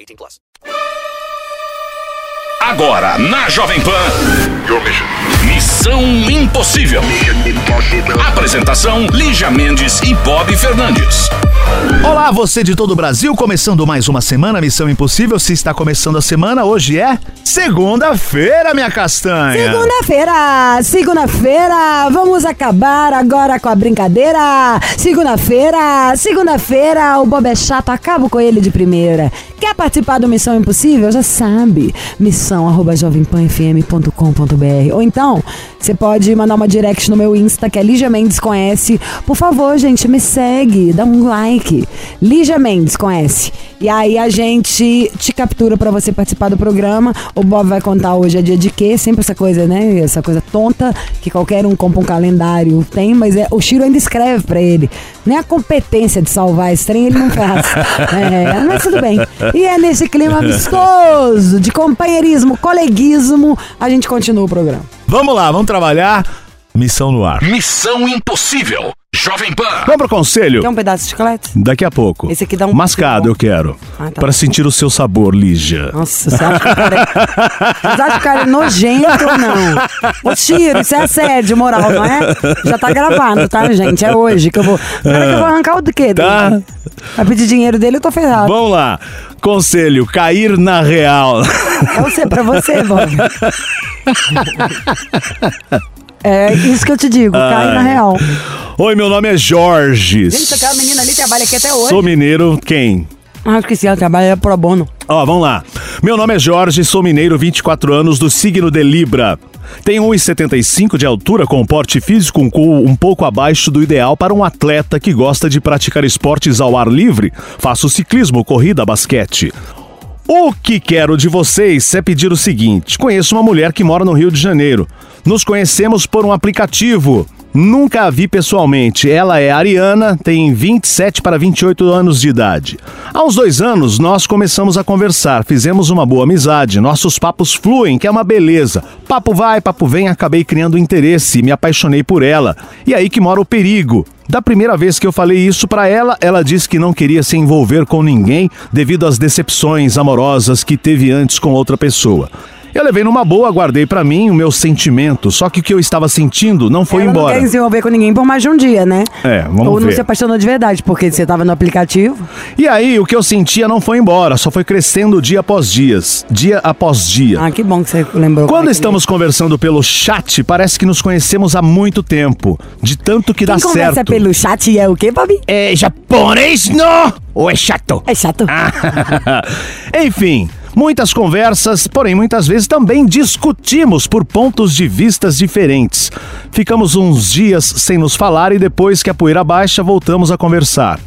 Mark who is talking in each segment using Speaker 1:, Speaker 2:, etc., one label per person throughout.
Speaker 1: 18 plus.
Speaker 2: Agora na Jovem Pan. Missão Impossível. Apresentação: Lígia Mendes e Bob Fernandes.
Speaker 3: Olá, você de todo o Brasil, começando mais uma semana Missão Impossível. Se está começando a semana, hoje é segunda-feira, minha castanha.
Speaker 4: Segunda-feira, segunda-feira, vamos acabar agora com a brincadeira. Segunda-feira, segunda-feira, o Bob é chato, acabo com ele de primeira. Quer participar do Missão Impossível? Já sabe, missão arroba jovempanfm.com.br ou então, você pode mandar uma direct no meu Insta, que é Lígia Mendes S. Por favor, gente, me segue, dá um like. Lígia Mendes S. E aí a gente te captura pra você participar do programa. O Bob vai contar hoje é dia de quê? Sempre essa coisa, né? Essa coisa tonta que qualquer um compra um calendário tem, mas é, o Chiro ainda escreve pra ele. Nem a competência de salvar esse trem ele não faz. É, mas tudo bem. E é nesse clima amistoso, de companheirismo, coleguismo, a gente continua o programa.
Speaker 3: Vamos lá, vamos trabalhar. Missão no ar.
Speaker 2: Missão Impossível. Jovem Pan.
Speaker 3: Vamos pro conselho?
Speaker 4: Quer um pedaço de chiclete?
Speaker 3: Daqui a pouco.
Speaker 4: Esse aqui dá um
Speaker 3: Mascado, eu quero.
Speaker 4: Ah, tá.
Speaker 3: Pra sentir o seu sabor, Lígia.
Speaker 4: Nossa, você acha que o cara é, você acha que o cara é nojento ou não? Ô, Chiro, isso é assédio moral, não é? Já tá gravado, tá, gente? É hoje que eu vou. Cara, que eu vou arrancar o quê?
Speaker 3: Tá.
Speaker 4: dele? Vai pedir dinheiro dele, eu tô ferrado.
Speaker 3: Vamos lá. Conselho, cair na real.
Speaker 4: É você, pra você, Bob. É isso que eu te digo, cai na real.
Speaker 3: Oi, meu nome é Jorge.
Speaker 4: Gente, aquela menina ali trabalha aqui até hoje.
Speaker 3: Sou mineiro, quem?
Speaker 4: Ah, esqueci, ela trabalha pro bono.
Speaker 3: Ó, vamos lá. Meu nome é Jorge, sou mineiro, 24 anos, do signo de Libra. Tenho 1,75 de altura, com porte físico um, cu- um pouco abaixo do ideal para um atleta que gosta de praticar esportes ao ar livre. Faço ciclismo, corrida, basquete. O que quero de vocês é pedir o seguinte: conheço uma mulher que mora no Rio de Janeiro. Nos conhecemos por um aplicativo. Nunca a vi pessoalmente. Ela é ariana, tem 27 para 28 anos de idade. Há uns dois anos, nós começamos a conversar, fizemos uma boa amizade, nossos papos fluem, que é uma beleza. Papo vai, papo vem, acabei criando interesse me apaixonei por ela. E aí que mora o perigo. Da primeira vez que eu falei isso pra ela, ela disse que não queria se envolver com ninguém devido às decepções amorosas que teve antes com outra pessoa. Eu levei numa boa, guardei pra mim o meu sentimento, só que o que eu estava sentindo não foi
Speaker 4: ela
Speaker 3: embora.
Speaker 4: não quer se envolver com ninguém por mais de um dia, né?
Speaker 3: É, vamos
Speaker 4: Ou não
Speaker 3: ver.
Speaker 4: se apaixonou de verdade, porque você tava no aplicativo.
Speaker 3: E aí, o que eu sentia não foi embora, só foi crescendo dia após dias, dia após dia.
Speaker 4: Ah, que bom que você lembrou. é
Speaker 3: Quando
Speaker 4: que
Speaker 3: estamos conversando pelo chat, parece que nos conhecemos há muito tempo, de tanto que
Speaker 4: Quem
Speaker 3: dá
Speaker 4: conversa
Speaker 3: certo.
Speaker 4: pelo chat é o quê, Bob?
Speaker 3: É japonês, não? Ou é chato?
Speaker 4: É chato.
Speaker 3: Enfim, muitas conversas, porém muitas vezes também discutimos por pontos de vistas diferentes. Ficamos uns dias sem nos falar e depois que a poeira baixa, voltamos a conversar.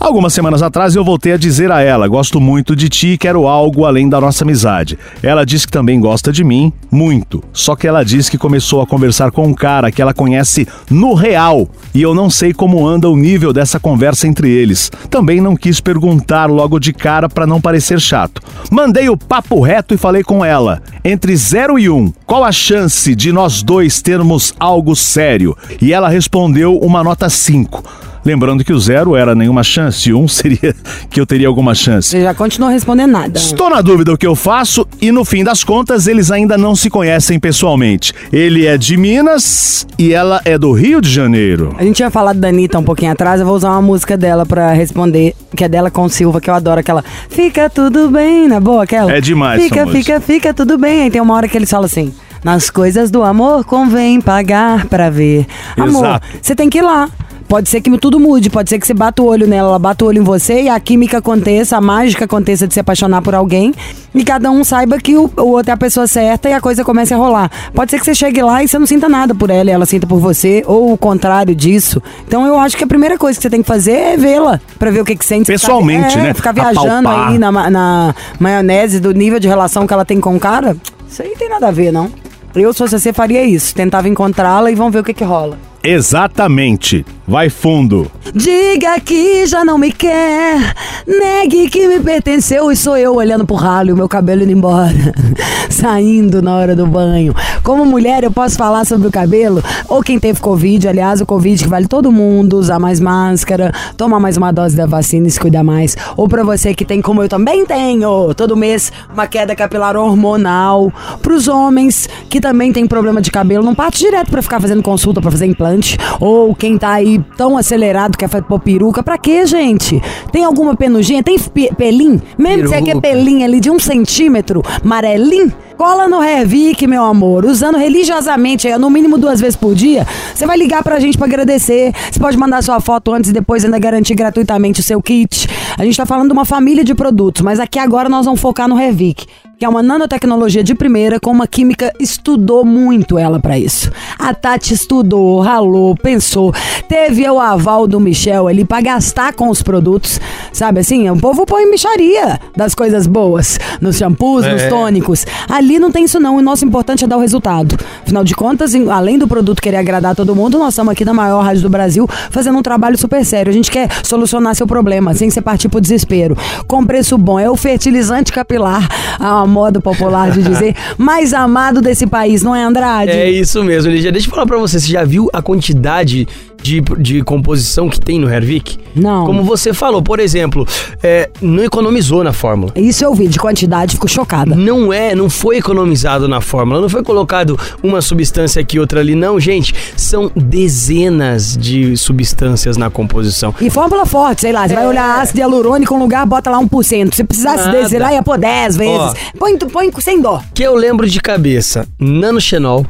Speaker 3: Algumas semanas atrás eu voltei a dizer a ela: gosto muito de ti e quero algo além da nossa amizade. Ela disse que também gosta de mim, muito. Só que ela disse que começou a conversar com um cara que ela conhece no real e eu não sei como anda o nível dessa conversa entre eles. Também não quis perguntar logo de cara para não parecer chato. Mandei o papo reto e falei com ela: entre 0 e 1, um, qual a chance de nós dois termos algo sério? E ela respondeu uma nota 5. Lembrando que o zero era nenhuma chance, e um seria que eu teria alguma chance.
Speaker 4: Você já continuou respondendo nada.
Speaker 3: Estou na dúvida o que eu faço e no fim das contas eles ainda não se conhecem pessoalmente. Ele é de Minas e ela é do Rio de Janeiro.
Speaker 4: A gente tinha falado da Anitta um pouquinho atrás, eu vou usar uma música dela pra responder, que é dela com o Silva, que eu adoro aquela. Fica tudo bem, na boa, aquela.
Speaker 3: É demais
Speaker 4: Fica, fica, fica tudo bem. Aí tem uma hora que eles falam assim. Nas coisas do amor convém pagar pra ver. Amor, você tem que ir lá. Pode ser que tudo mude, pode ser que você bata o olho nela, ela bata o olho em você e a química aconteça, a mágica aconteça de se apaixonar por alguém e cada um saiba que o, o outro é a pessoa certa e a coisa comece a rolar. Pode ser que você chegue lá e você não sinta nada por ela e ela sinta por você, ou o contrário disso. Então eu acho que a primeira coisa que você tem que fazer é vê-la, pra ver o que que sente.
Speaker 3: Pessoalmente,
Speaker 4: ficar, é,
Speaker 3: né?
Speaker 4: Ficar viajando
Speaker 3: Apalpar.
Speaker 4: aí na, na maionese do nível de relação que ela tem com o cara, isso aí tem nada a ver, não. Eu, se fosse você, faria isso. Tentava encontrá-la e vamos ver o que que rola.
Speaker 3: Exatamente. Vai fundo.
Speaker 4: Diga que já não me quer, negue que me pertenceu e sou eu olhando pro ralo e o meu cabelo indo embora, saindo na hora do banho. Como mulher, eu posso falar sobre o cabelo, ou quem teve Covid, aliás, o Covid que vale todo mundo, usar mais máscara, tomar mais uma dose da vacina e se cuidar mais. Ou pra você que tem, como eu também tenho, todo mês, uma queda capilar hormonal. Pros homens que também tem problema de cabelo, não parte direto pra ficar fazendo consulta pra fazer implante. Ou quem tá aí tão acelerado que quer fazer pôr peruca. Pra quê, gente? Tem alguma penuginha? Tem pe- pelim? Mesmo que você quer
Speaker 5: Peruca.
Speaker 4: pelinho ali de um centímetro, amarelinho? Cola no Hervik, meu amor, usando religiosamente, aí, no mínimo duas vezes por dia. Você vai ligar pra gente pra agradecer. Você pode mandar sua foto antes e depois ainda garantir gratuitamente o seu kit. A gente tá falando de uma família de produtos, mas aqui agora nós vamos focar no Hervik, que é uma nanotecnologia de primeira com uma química estudou muito ela pra isso. A Tati estudou, ralou, pensou, teve o aval do Michel ali pra gastar com os produtos, sabe assim? O povo põe micharia das coisas boas, nos shampoos, nos tônicos. Ali não tem isso não, o nosso importante é dar o resultado. Afinal de contas, além do produto querer agradar todo mundo, nós estamos aqui na maior rádio do Brasil fazendo um trabalho super sério. A gente quer solucionar seu problema, sem você partir pro desespero. Com preço bom, é o fertilizante capilar, a moda popular de dizer, mais amado desse país, não é Andrade?
Speaker 5: É isso mesmo, Lígia. Deixa eu falar pra você, você já viu a quantidade de, de composição que tem no Hervik?
Speaker 4: Não.
Speaker 5: Como você falou, por exemplo, é, não economizou na fórmula.
Speaker 4: Isso eu vi, de quantidade, fico chocada.
Speaker 5: Não é, não foi economizado na fórmula, não foi colocado uma substância aqui, outra ali, não, gente. São dezenas de substâncias na composição.
Speaker 4: E fórmula forte, sei lá, você vai olhar ácido hialurônico um lugar, bota lá 1%. Se precisasse
Speaker 5: Nada.
Speaker 4: desse lá, ia pôr 10 vezes. Põe, põe sem dó.
Speaker 5: Que eu lembro de cabeça, nanoxenol,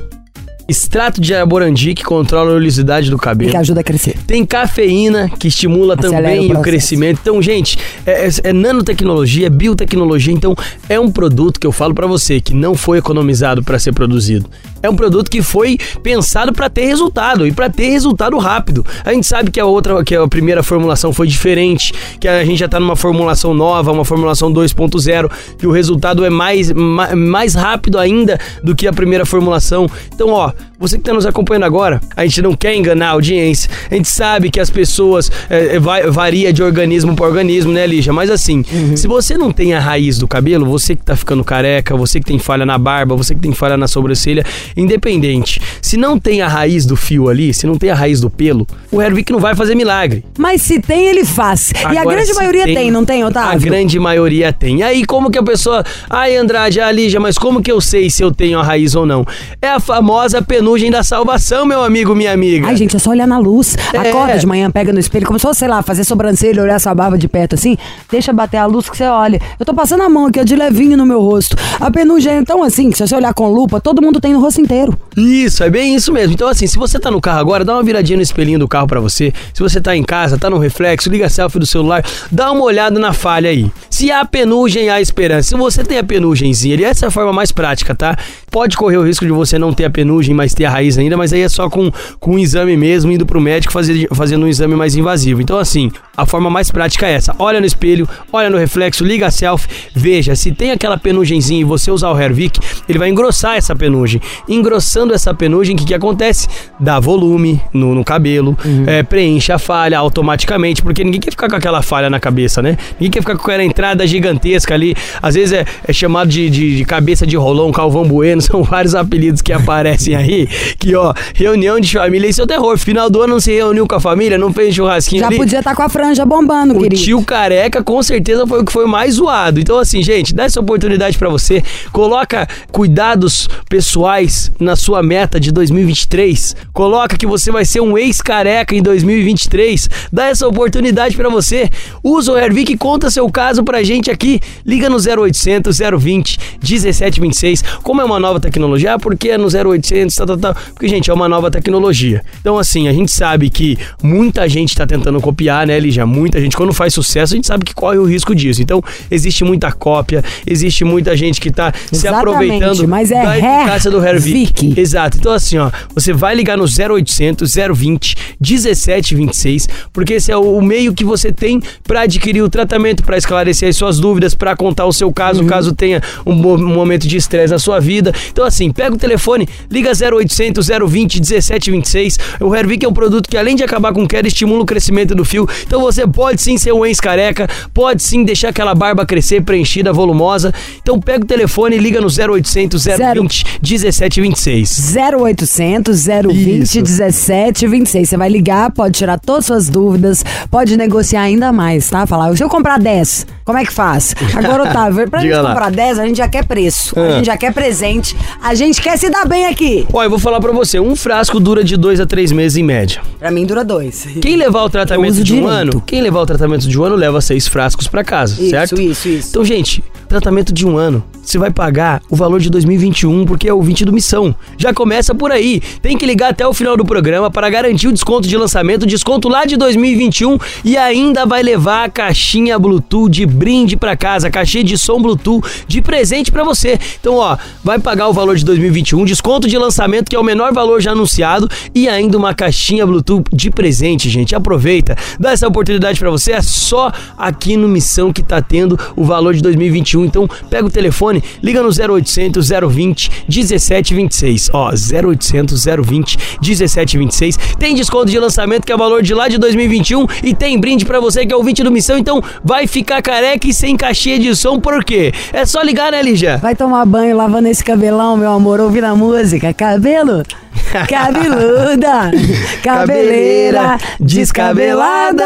Speaker 5: extrato de aborandi que controla a oleosidade do cabelo.
Speaker 4: Que ajuda a crescer.
Speaker 5: Tem cafeína que estimula
Speaker 4: Acelera o
Speaker 5: também o,
Speaker 4: processo.
Speaker 5: crescimento. Então, gente, é, é- é nanotecnologia, é biotecnologia. Então, é um produto que eu falo pra você que não foi economizado pra ser produzido. É um produto que foi pensado pra ter resultado e pra ter resultado rápido. A gente sabe que a outra, que a primeira formulação foi diferente, que a gente já tá numa formulação nova, uma formulação 2.0, que o resultado é mais, ma- mais rápido ainda do que a primeira formulação. Então, ó, você que tá nos acompanhando agora, a gente não quer enganar a audiência. A gente sabe que as pessoas é, é, vai- varia de organismo para organismo, né, Lígia? Mas assim, se você não tem a raiz do cabelo, você que tá ficando careca, você que tem falha na barba, você que tem falha na sobrancelha, independente. Se não tem a raiz do fio ali, se não tem a raiz do pelo, o Hervik não vai fazer milagre.
Speaker 4: Mas se tem, ele faz. e a
Speaker 5: Agora,
Speaker 4: grande maioria tem, não tem,
Speaker 5: A
Speaker 4: Otávio?
Speaker 5: grande maioria tem. E aí, como que a pessoa. Ai, Andrade, ah, Lígia, mas como que eu sei se eu tenho a raiz ou não? É a famosa penugem da salvação, meu amigo, minha amiga.
Speaker 4: Ai, gente, é só olhar na luz.
Speaker 5: É.
Speaker 4: Acorda de manhã, pega no espelho, como se fosse, sei lá, fazer sobrancelha, olhar sua barba de perto assim. Deixa bater a luz que você olha. Eu tô passando a mão aqui, ó, de levinho no meu rosto. A penugem é tão assim, que se você olhar com lupa, todo mundo tem no rosto inteiro.
Speaker 5: Isso, é bem isso mesmo. Então, assim, se você tá no carro agora, dá uma viradinha no espelhinho do carro pra você. Se você tá em casa, tá no reflexo, liga a selfie do celular, dá uma olhada na falha aí. Se há penugem, há esperança. Se você tem a penugemzinha, ali, essa é a forma mais prática, tá? Pode correr o risco de você não ter a penugem, mas ter a raiz ainda, mas aí é só com, com um exame mesmo, indo pro médico fazer, fazendo um exame mais invasivo. Então, assim, a forma mais prática é essa. Olha no espelho, olha no reflexo, liga a selfie, veja. Se tem aquela penugemzinha e você usar o Hervik, ele vai engrossar essa penugem. Engrossando essa penugem, o que, que acontece? Dá volume no, no cabelo, é, preenche a falha automaticamente, porque ninguém quer ficar com aquela falha na cabeça, né? Ninguém quer ficar com aquela entrada gigantesca ali. Às vezes é, é chamado de, de- de cabeça de rolão, calvão bueno. São vários apelidos que aparecem aí, que ó, reunião de família, isso é o terror. Final do ano não se reuniu com a família, não fez churrasquinho
Speaker 4: Já
Speaker 5: ali.
Speaker 4: podia estar com a franja bombando,
Speaker 5: O
Speaker 4: querido.
Speaker 5: tio careca com certeza foi o que foi mais zoado. Então, assim, gente, dá essa oportunidade pra você. Coloca cuidados pessoais na sua meta de 2023. Coloca que você vai ser um ex-careca em 2023. Dá essa oportunidade pra você. Usa o Hervik e conta seu caso pra gente aqui. Liga no 0800 020 1726. Como é uma nova tecnologia? Ah, porque é no 0800, tal, tal, tal. Porque, gente, é uma nova tecnologia. Então, assim, a gente sabe que muita gente tá tentando copiar, né, Lígia? Muita gente, quando faz sucesso, a gente sabe que corre o risco disso. Então, existe muita cópia, existe muita gente que tá se aproveitando
Speaker 4: mas é
Speaker 5: da eficácia do Hervik. Exato. Então, assim, ó, você vai ligar no 0800 020 1726, porque esse é o meio que você tem pra adquirir o tratamento, pra esclarecer as suas dúvidas, pra contar o seu caso, caso tenha um, um momento de estresse na sua vida. Então, assim, pega o telefone, liga 0800 020 1726. O Hervik é um produto que, além de acabar com queda, estimula o crescimento do fio. Então, você pode sim ser um ex-careca, pode sim deixar aquela barba crescer, preenchida, volumosa. Então, pega o telefone e liga no 0800 020 1726.
Speaker 4: 0800 020
Speaker 5: Isso.
Speaker 4: 1726. Você vai ligar, pode tirar todas as suas dúvidas, pode negociar ainda mais, tá? Falar, se eu comprar 10, como é que faz? Agora, Otávio, pra gente comprar 10, a gente já quer preço, a
Speaker 5: Ah.
Speaker 4: gente já quer presente, a gente quer se dar bem aqui.
Speaker 5: Ó, eu vou falar pra você, um frasco dura de dois a três meses em média.
Speaker 4: Pra mim dura dois.
Speaker 5: Quem levar o tratamento de um
Speaker 4: direito.
Speaker 5: ano, quem levar o tratamento de um ano leva seis frascos pra casa,
Speaker 4: Isso,
Speaker 5: certo?
Speaker 4: isso, isso.
Speaker 5: Então, gente, tratamento de um ano, você vai pagar o valor de 2021 porque é o 20 do Missão. Já começa por aí. Tem que ligar até o final do programa para garantir o desconto de lançamento, desconto lá de 2021 e ainda vai levar a caixinha Bluetooth de brinde pra casa, caixinha de som Bluetooth de presente pra você. Então, ó, vai pagar o valor de 2021, desconto de lançamento que é o menor valor já anunciado e ainda uma caixinha Bluetooth de presente, gente. Aproveita, dá essa oportunidade pra você. É só aqui no Missão que tá tendo o valor de 2021. Então, pega o telefone, liga no 0800 020 1726. Ó, 0800 020 1726. Tem desconto de lançamento que é valor de lá de 2021 e tem brinde pra você que é o 20 do Missão. Então, vai ficar careca e sem caixinha de som, por quê? É só ligar, né, Lígia?
Speaker 4: Vai tomar banho lavando esse cabelão, meu amor, ouvindo a música. Cabelo cabeluda, cabeleira descabelada.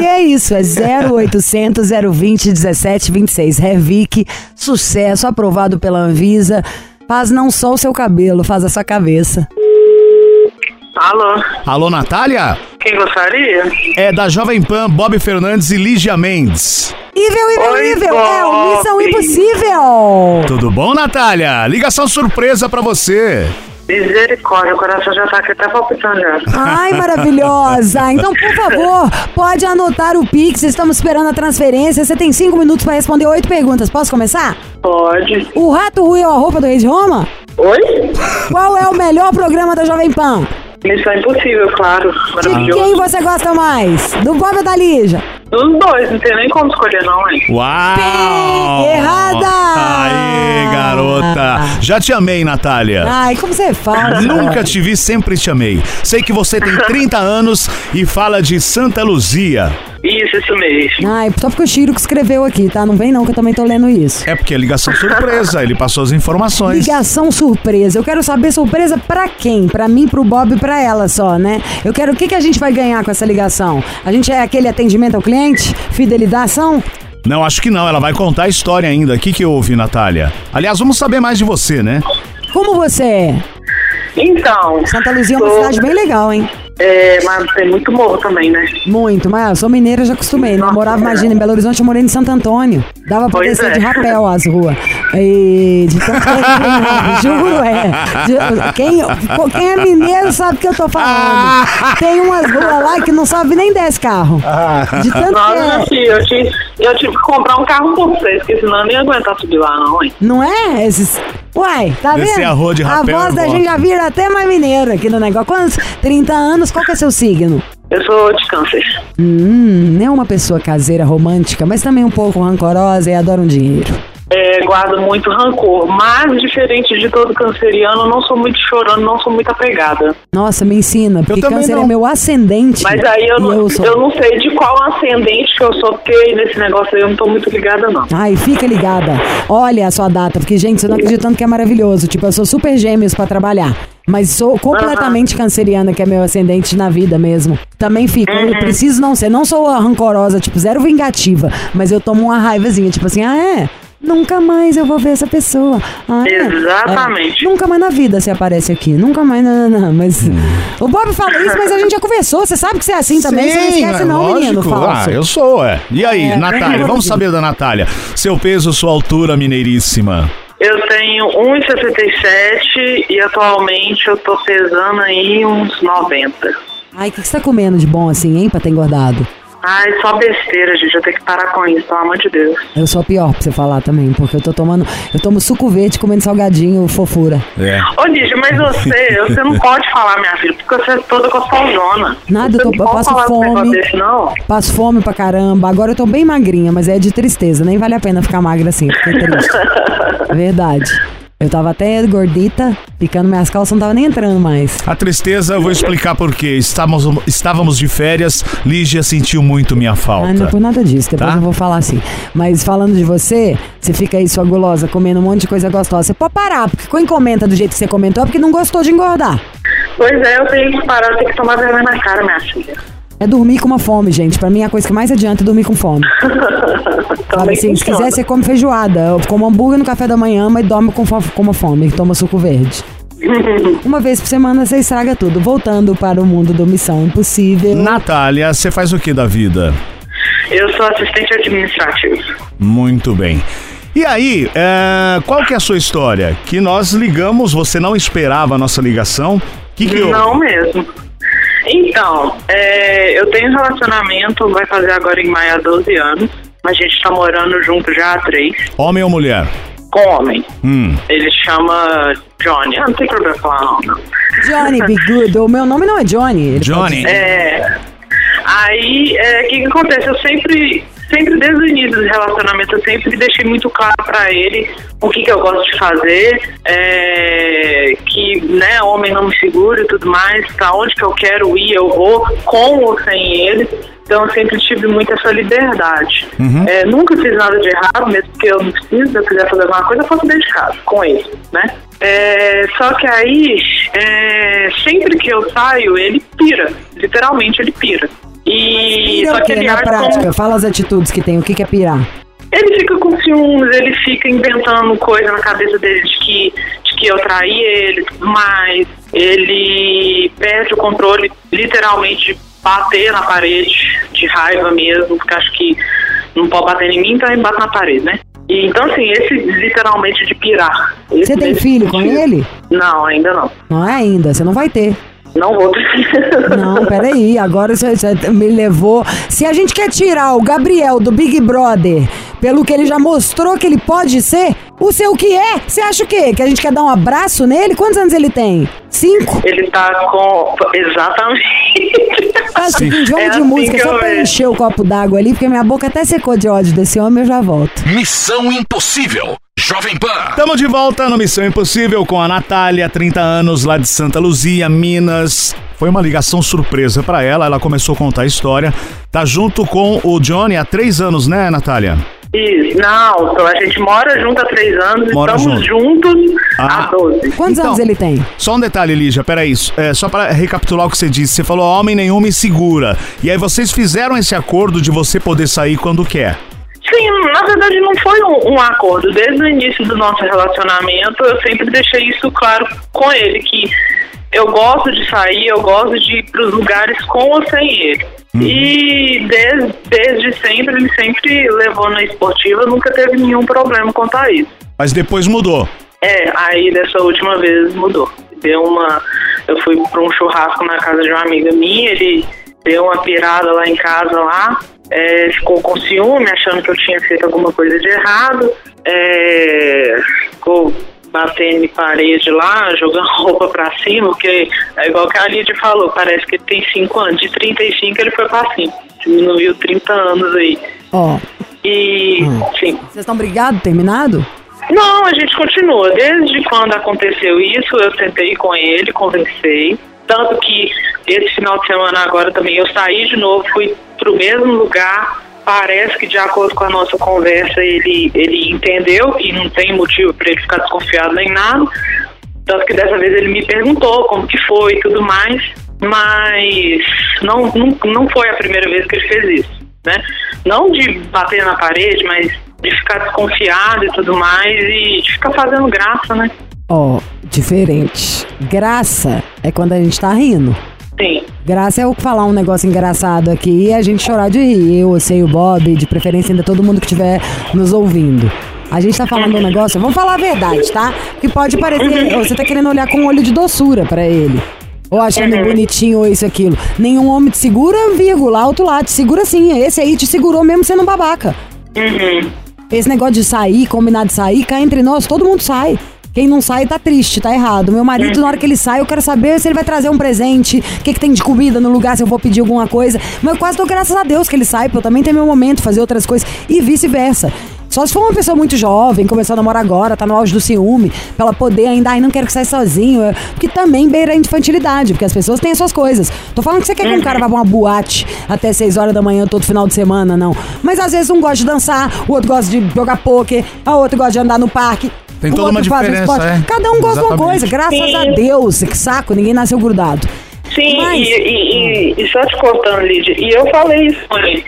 Speaker 4: E é isso, é 0800 020 1726. Revic, sucesso, aprovado pela Anvisa. Faz não só o seu cabelo, faz a sua cabeça.
Speaker 6: Alô,
Speaker 3: Alô, Natália?
Speaker 6: quem gostaria?
Speaker 3: É da Jovem Pan, Bob Fernandes e Lígia Mendes.
Speaker 4: Ível,
Speaker 6: Oi,
Speaker 4: ível! É o. Missão Impossível!
Speaker 3: Tudo bom, Natália? Ligação surpresa pra você.
Speaker 6: Misericórdia, o coração já tá aqui até palpitando já.
Speaker 4: Ai, maravilhosa! Então, por favor, pode anotar o Pix. Estamos esperando a transferência. Você tem cinco minutos para responder oito perguntas. Posso começar?
Speaker 6: Pode.
Speaker 4: O Rato ruiu a roupa do Rei de Roma?
Speaker 6: Oi?
Speaker 4: Qual é o melhor programa da Jovem Pan?
Speaker 6: Missão impossível, claro.
Speaker 4: De quem você gosta mais? Do Bob ou da Lígia?
Speaker 6: Dos dois, não tem nem como escolher não, hein?
Speaker 3: Uau!
Speaker 4: Errada!
Speaker 3: Aí, garota. Já te amei, Natália.
Speaker 4: Ai, como você fala?
Speaker 3: Nunca te vi, sempre te amei. Sei que você tem 30 anos e fala de Santa Luzia.
Speaker 6: Isso, isso mesmo.
Speaker 4: Ai, só porque o Chiro que escreveu aqui, tá? Não vem não, que eu também tô lendo isso.
Speaker 3: É porque é ligação surpresa, ele passou as informações.
Speaker 4: Ligação surpresa. Eu quero saber surpresa pra quem? Pra mim, pro Bob e pra ela só, né? Eu quero o que, que a gente vai ganhar com essa ligação? A gente é aquele atendimento ao cliente? Fidelização?
Speaker 3: Não, acho que não, ela vai contar a história ainda. O que que houve, Natália? Aliás, vamos saber mais de você, né?
Speaker 4: Como você é?
Speaker 6: Então.
Speaker 4: Santa Luzia é uma
Speaker 6: tô-
Speaker 4: cidade bem legal, hein?
Speaker 6: É, mas tem muito morro também, né?
Speaker 4: Muito, mas eu sou mineira, já acostumei, né? Eu morava, imagina, em Belo Horizonte, eu morei em Santo Antônio. Dava pra
Speaker 6: Pois
Speaker 4: descer
Speaker 6: é.
Speaker 4: de rapel as ruas. E de tanto que eu- Juro, é. De- Quem, quem é mineiro sabe o que eu tô falando. Tem umas ruas lá que não sobe nem 10 carros. De tanto
Speaker 6: Nossa,
Speaker 4: que é.
Speaker 6: eu tive, eu tive que comprar um carro por vocês, porque senão eu nem ia aguentar subir lá, não, hein?
Speaker 4: Não é? Esses. Uai, tá
Speaker 3: Descer
Speaker 4: vendo?
Speaker 3: a rua de rapel
Speaker 4: voz
Speaker 3: e
Speaker 4: da gente já vira até mais mineira aqui no negócio. Quantos? 30 anos, qual que é seu signo?
Speaker 6: Eu sou de câncer.
Speaker 4: Hum, não é uma pessoa caseira, romântica, mas também um pouco rancorosa e adora um dinheiro.
Speaker 6: É, guardo muito rancor. Mas, diferente de todo canceriano, eu não sou muito chorando, não sou muito apegada.
Speaker 4: Nossa, me ensina, porque
Speaker 3: também
Speaker 4: câncer
Speaker 3: não.
Speaker 4: é meu ascendente.
Speaker 6: Mas aí eu não,
Speaker 4: eu sou...
Speaker 6: eu não sei de qual ascendente que eu sou, porque nesse negócio aí eu não tô muito ligada, não.
Speaker 4: Ai, fica ligada. Olha a sua data, porque, gente, você não acreditando que é maravilhoso. Tipo, eu sou super gêmeos pra trabalhar. Mas sou completamente canceriana, que é meu ascendente na vida mesmo. Também fico. Eu preciso não ser. Não sou rancorosa, tipo, zero vingativa. Mas eu tomo uma raivazinha, tipo assim, ah, é? Nunca mais eu vou ver essa pessoa. Ah, é?
Speaker 6: Exatamente.
Speaker 4: É, nunca mais na vida você aparece aqui. Nunca mais, não, não, não. Mas. O Bob fala isso, mas a gente já conversou. Você sabe que você é assim também. você não esquece,
Speaker 3: é
Speaker 4: não, menino
Speaker 3: lógico.
Speaker 4: falso.
Speaker 3: Ah, eu sou, é. E aí,
Speaker 4: É.
Speaker 3: Natália, vamos saber da Natália. Seu peso, sua altura mineiríssima.
Speaker 6: Eu tenho 1,67 e atualmente eu tô pesando aí uns 90.
Speaker 4: Ai, o que, que você tá comendo de bom assim, hein, pra ter engordado?
Speaker 6: Ai, só besteira, gente. Eu tenho que parar com isso, pelo amor de Deus.
Speaker 4: Eu sou a pior pra você falar também, porque eu tô tomando. Eu tomo suco verde comendo salgadinho fofura.
Speaker 3: É.
Speaker 6: Ô, Lígia, mas você, você não pode falar, minha filha, porque você é toda gostosona.
Speaker 4: Nada,
Speaker 6: você
Speaker 4: eu tô-
Speaker 6: não
Speaker 4: eu
Speaker 6: pode
Speaker 4: passo fome.
Speaker 6: desse, não.
Speaker 4: Passo fome pra caramba. Agora eu tô bem magrinha, mas é de tristeza. Nem vale a pena ficar magra assim. Triste. É Verdade. Eu tava até gordita, picando minhas calças, não tava nem entrando mais.
Speaker 3: A tristeza, eu vou explicar por quê. Estávamos, estávamos de férias, Lígia sentiu muito minha
Speaker 4: Ah, não é
Speaker 3: falta.
Speaker 4: por nada disso, depois
Speaker 3: Tá.
Speaker 4: eu vou falar assim. Mas falando de você, você fica aí, sua gulosa, comendo um monte de coisa gostosa. Você pode parar, porque quem comenta do jeito que você comentou é porque não gostou de engordar.
Speaker 6: Pois é, eu tenho que parar, eu tenho que tomar vergonha na cara, minha filha.
Speaker 4: É dormir com uma fome, gente. Pra mim, a coisa que mais adianta é dormir com fome. Sabe assim, se quiser, você come feijoada. Eu como hambúrguer no café da manhã, mas dorme com, fo- com uma fome. Toma suco verde. Uma vez por semana, você estraga tudo. Voltando para o mundo do Missão Impossível.
Speaker 3: Natália, você faz o que da vida?
Speaker 6: Eu sou assistente administrativo.
Speaker 3: Muito bem. E aí, é, qual que é a sua história? Que nós ligamos, você não esperava a nossa ligação. Que que houve?
Speaker 6: Não mesmo. Então, é, eu tenho um relacionamento, vai fazer agora em maio há 12 anos, mas a gente tá morando junto já há 3,
Speaker 3: Homem ou mulher?
Speaker 6: com homem.
Speaker 3: Hum.
Speaker 6: Ele chama Johnny. Ah, não tem problema falar não. não.
Speaker 4: Johnny Be Good. O meu nome não é Johnny. Ele
Speaker 3: Johnny.
Speaker 6: É, aí, é, o que, que acontece? Eu sempre, sempre desde o início do relacionamento, eu sempre deixei muito claro pra ele o que, que eu gosto de fazer, é, que, né, homem não me segura e tudo mais, pra onde que eu quero ir, eu vou, com ou sem ele. Então eu sempre tive muito essa liberdade. É, nunca fiz nada de errado, mesmo porque eu não preciso, se eu quiser fazer alguma coisa, eu faço dentro de casa, com ele, né? É, só que aí, é, sempre que eu saio, ele pira. Literalmente, ele pira. E só que ele
Speaker 4: na prática?
Speaker 6: como-
Speaker 4: Fala as atitudes que tem. O que que é pirar?
Speaker 6: ele fica com ciúmes, ele fica inventando coisa na cabeça dele de que, de que eu traí ele mais. Ele perde o controle, literalmente, de bater na parede, de raiva mesmo, porque acho que não pode bater em mim, então ele bate na parede, né? E, então, assim, esse literalmente de pirar.
Speaker 4: Você tem filho com ele?
Speaker 6: Não, ainda não.
Speaker 4: Não é ainda. Você não vai ter.
Speaker 6: Não vou.
Speaker 4: Não, peraí, agora você, você me levou. Se a gente quer tirar o Gabriel do Big Brother pelo que ele já mostrou que ele pode ser, o seu que é? Você acha o quê? Que a gente quer dar um abraço nele? Quantos anos ele tem? Cinco?
Speaker 6: Ele tá com. Exatamente.
Speaker 4: Faz o seguinte, vamos
Speaker 6: É
Speaker 4: de
Speaker 6: assim
Speaker 4: música só pra encher o copo d'água ali, porque minha boca até secou de ódio desse homem, eu já volto.
Speaker 2: Missão Impossível. Jovem Pan.
Speaker 3: Estamos de volta no Missão Impossível com a Natália, 30 anos, lá de Santa Luzia, Minas. Foi uma ligação surpresa pra ela, ela começou a contar a história. Tá junto com o Johnny há três anos, né, Natália?
Speaker 6: Isso, não, então a gente mora junto há três anos,
Speaker 3: Mora
Speaker 6: estamos
Speaker 3: junto.
Speaker 6: juntos
Speaker 3: Ah.
Speaker 6: há 12.
Speaker 4: Quantos
Speaker 3: Então,
Speaker 4: anos ele tem?
Speaker 3: Só um detalhe, Lígia, peraí. É, só para recapitular o que você disse. Você falou, homem nenhum me segura. E aí vocês fizeram esse acordo de você poder sair quando quer.
Speaker 6: Sim, na verdade não foi um, um acordo. Desde o início do nosso relacionamento, eu sempre deixei isso claro com ele, que eu gosto de sair, eu gosto de ir para os lugares com ou sem ele. E desde, desde sempre, ele sempre levou na esportiva, nunca teve nenhum problema quanto a isso.
Speaker 3: Mas depois mudou.
Speaker 6: É, aí dessa última vez mudou. Deu uma. Eu fui para um churrasco na casa de uma amiga minha, ele deu uma pirada lá em casa lá, é, ficou com ciúme, achando que eu tinha feito alguma coisa de errado, é, ficou batendo em parede lá, jogando roupa pra cima, porque é igual que a Lídia falou, parece que ele tem 5 anos, de 35 ele foi pra cima, diminuiu 30 anos aí.
Speaker 4: Ó,
Speaker 6: E, sim.
Speaker 4: Vocês estão brigados, terminado?
Speaker 6: Não, a gente continua. Desde quando aconteceu isso, eu tentei com ele, conversei. Tanto que esse final de semana agora também eu saí de novo, fui pro mesmo lugar. Parece que de acordo com a nossa conversa ele, ele entendeu que não tem motivo para ele ficar desconfiado nem nada. Tanto que dessa vez ele me perguntou como que foi e tudo mais. Mas não, não, não foi a primeira vez que ele fez isso, né? Não de bater na parede, mas de ficar desconfiado e tudo mais e de ficar fazendo graça, né?
Speaker 4: Ó, diferente. Graça é quando a gente tá rindo.
Speaker 6: Sim.
Speaker 4: Graça é eu falar um negócio engraçado aqui e a gente chorar de rir. Eu, você e o Bob, de preferência ainda todo mundo que estiver nos ouvindo. A gente tá falando um negócio, vamos falar a verdade, tá? Que pode parecer, você tá querendo olhar com um olho de doçura pra ele. Ou achando bonitinho ou isso e aquilo. Nenhum homem te segura, vírgula, alto lá, te segura sim. Esse aí te segurou mesmo sendo um babaca.
Speaker 6: Uhum.
Speaker 4: Esse negócio de sair, combinar de sair, cá entre nós, todo mundo sai. Quem não sai tá triste, tá errado. Meu marido, na hora que ele sai, eu quero saber se ele vai trazer um presente, o que, que tem de comida no lugar, se eu vou pedir alguma coisa. Mas eu quase dou graças a Deus que ele sai, pra eu também ter meu momento, fazer outras coisas e vice-versa. Só se for uma pessoa muito jovem, começou a namorar agora, tá no auge do ciúme, pra ela poder ainda, ai, não quero que saia sozinho. é- Porque também beira a infantilidade, porque as pessoas têm as suas coisas. Tô falando que você quer que um cara vá pra uma boate até 6 horas da manhã todo final de semana, não. Mas às vezes um gosta de dançar, o outro gosta de jogar pôquer, a outro gosta de andar no parque.
Speaker 7: Tem toda uma
Speaker 4: um
Speaker 7: diferença, é.
Speaker 4: Cada um gosta de uma coisa, graças
Speaker 6: Sim.
Speaker 4: a Deus. Que saco, ninguém nasceu grudado.
Speaker 6: Sim,
Speaker 4: Mas-
Speaker 6: e, e- e- e só te cortando, Lídia, e eu falei isso com ele.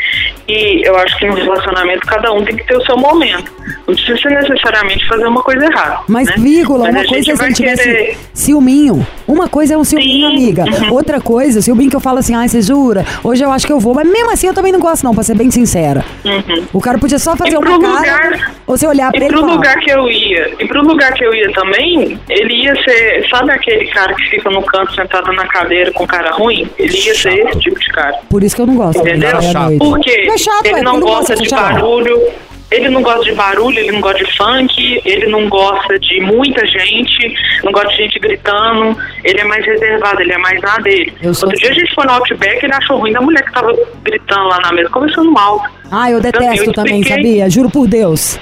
Speaker 6: E eu acho que no relacionamento cada um tem que ter o seu momento. Não precisa necessariamente fazer uma coisa errada.
Speaker 4: Mas,
Speaker 6: né?
Speaker 4: vírgula,
Speaker 6: Mas
Speaker 4: uma coisa é se ele tivesse
Speaker 6: querer-
Speaker 4: ciúminho. Uma coisa é um ciúminho,
Speaker 6: Sim,
Speaker 4: amiga.
Speaker 6: uhum.
Speaker 4: Outra coisa, ciúminho que eu falo assim, ai, você jura? Hoje eu acho que eu vou. Mas mesmo assim eu também não gosto, não, pra ser bem sincera.
Speaker 6: Uhum.
Speaker 4: O cara podia só fazer uma cara.
Speaker 6: lugar-
Speaker 4: Ou você olhar pra
Speaker 6: E
Speaker 4: ele e
Speaker 6: pro
Speaker 4: falar.
Speaker 6: lugar que eu ia, e pro lugar que eu ia também, ele ia ser, sabe aquele cara que fica no canto sentado na cadeira com cara ruim? Ele ia ser esse tipo de cara.
Speaker 4: Por isso que eu não gosto. de
Speaker 6: Entendeu?
Speaker 4: sair à noite.
Speaker 6: Por quê?
Speaker 4: Não é chato,
Speaker 6: ele
Speaker 4: é,
Speaker 6: não
Speaker 4: porque
Speaker 6: gosta de
Speaker 4: chato.
Speaker 6: barulho, ele não gosta de barulho, ele não gosta de funk, ele não gosta de muita gente, não gosta de gente gritando, ele é mais reservado, ele é mais na dele.
Speaker 4: Eu
Speaker 6: Outro dia a
Speaker 4: assim.
Speaker 6: gente foi no Outback e ele achou ruim da mulher que tava gritando lá na mesa, conversando mal.
Speaker 4: Ah, eu detesto
Speaker 6: eu
Speaker 4: também, sabia? Juro por Deus.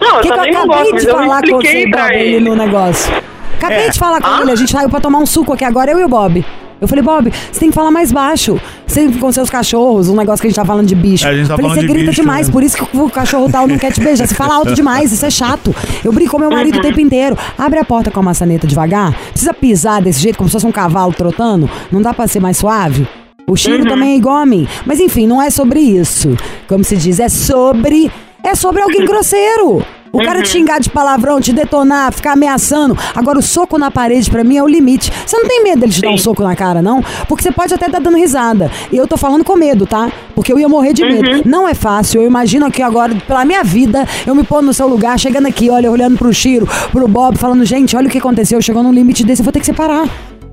Speaker 6: Não, eu
Speaker 4: que, que eu
Speaker 6: também não
Speaker 4: acabei
Speaker 6: gosto, mas
Speaker 4: de
Speaker 6: eu
Speaker 4: falar com
Speaker 6: expliquei
Speaker 4: você, Bob,
Speaker 6: ele.
Speaker 4: no negócio? Acabei
Speaker 3: É.
Speaker 4: de falar com
Speaker 6: Ah?
Speaker 4: ele, a gente saiu pra tomar um suco aqui agora, eu e o Bob. Eu falei, Bob, você tem que falar mais baixo. Você com seus cachorros, um negócio que a gente tá falando de bicho.
Speaker 3: É, a gente tá
Speaker 4: falei,
Speaker 3: falando
Speaker 4: você
Speaker 3: de
Speaker 4: grita
Speaker 3: bicho,
Speaker 4: demais,
Speaker 3: né?
Speaker 4: por isso que o cachorro tal não quer te beijar. Você fala alto demais, isso é chato. Eu brinco com meu marido o tempo inteiro. Abre a porta com a maçaneta devagar. Precisa pisar desse jeito, como se fosse um cavalo trotando. Não dá pra ser mais suave? O cheiro também é igual a mim. Mas enfim, não é sobre isso. Como se diz, é sobre. É sobre alguém grosseiro. O cara te xingar de palavrão, te detonar, ficar ameaçando. Agora, o soco na parede, pra mim, é o limite. Você não tem medo dele te dar um soco na cara, não? Porque você pode até estar dando risada. E eu tô falando com medo, tá? Porque eu ia morrer de medo. Não é fácil. Eu imagino que agora, pela minha vida, eu me pôr no seu lugar, chegando aqui, olha, olhando pro Chiro, pro Bob, falando, gente, olha o que aconteceu. Chegou num limite desse, eu vou ter que separar.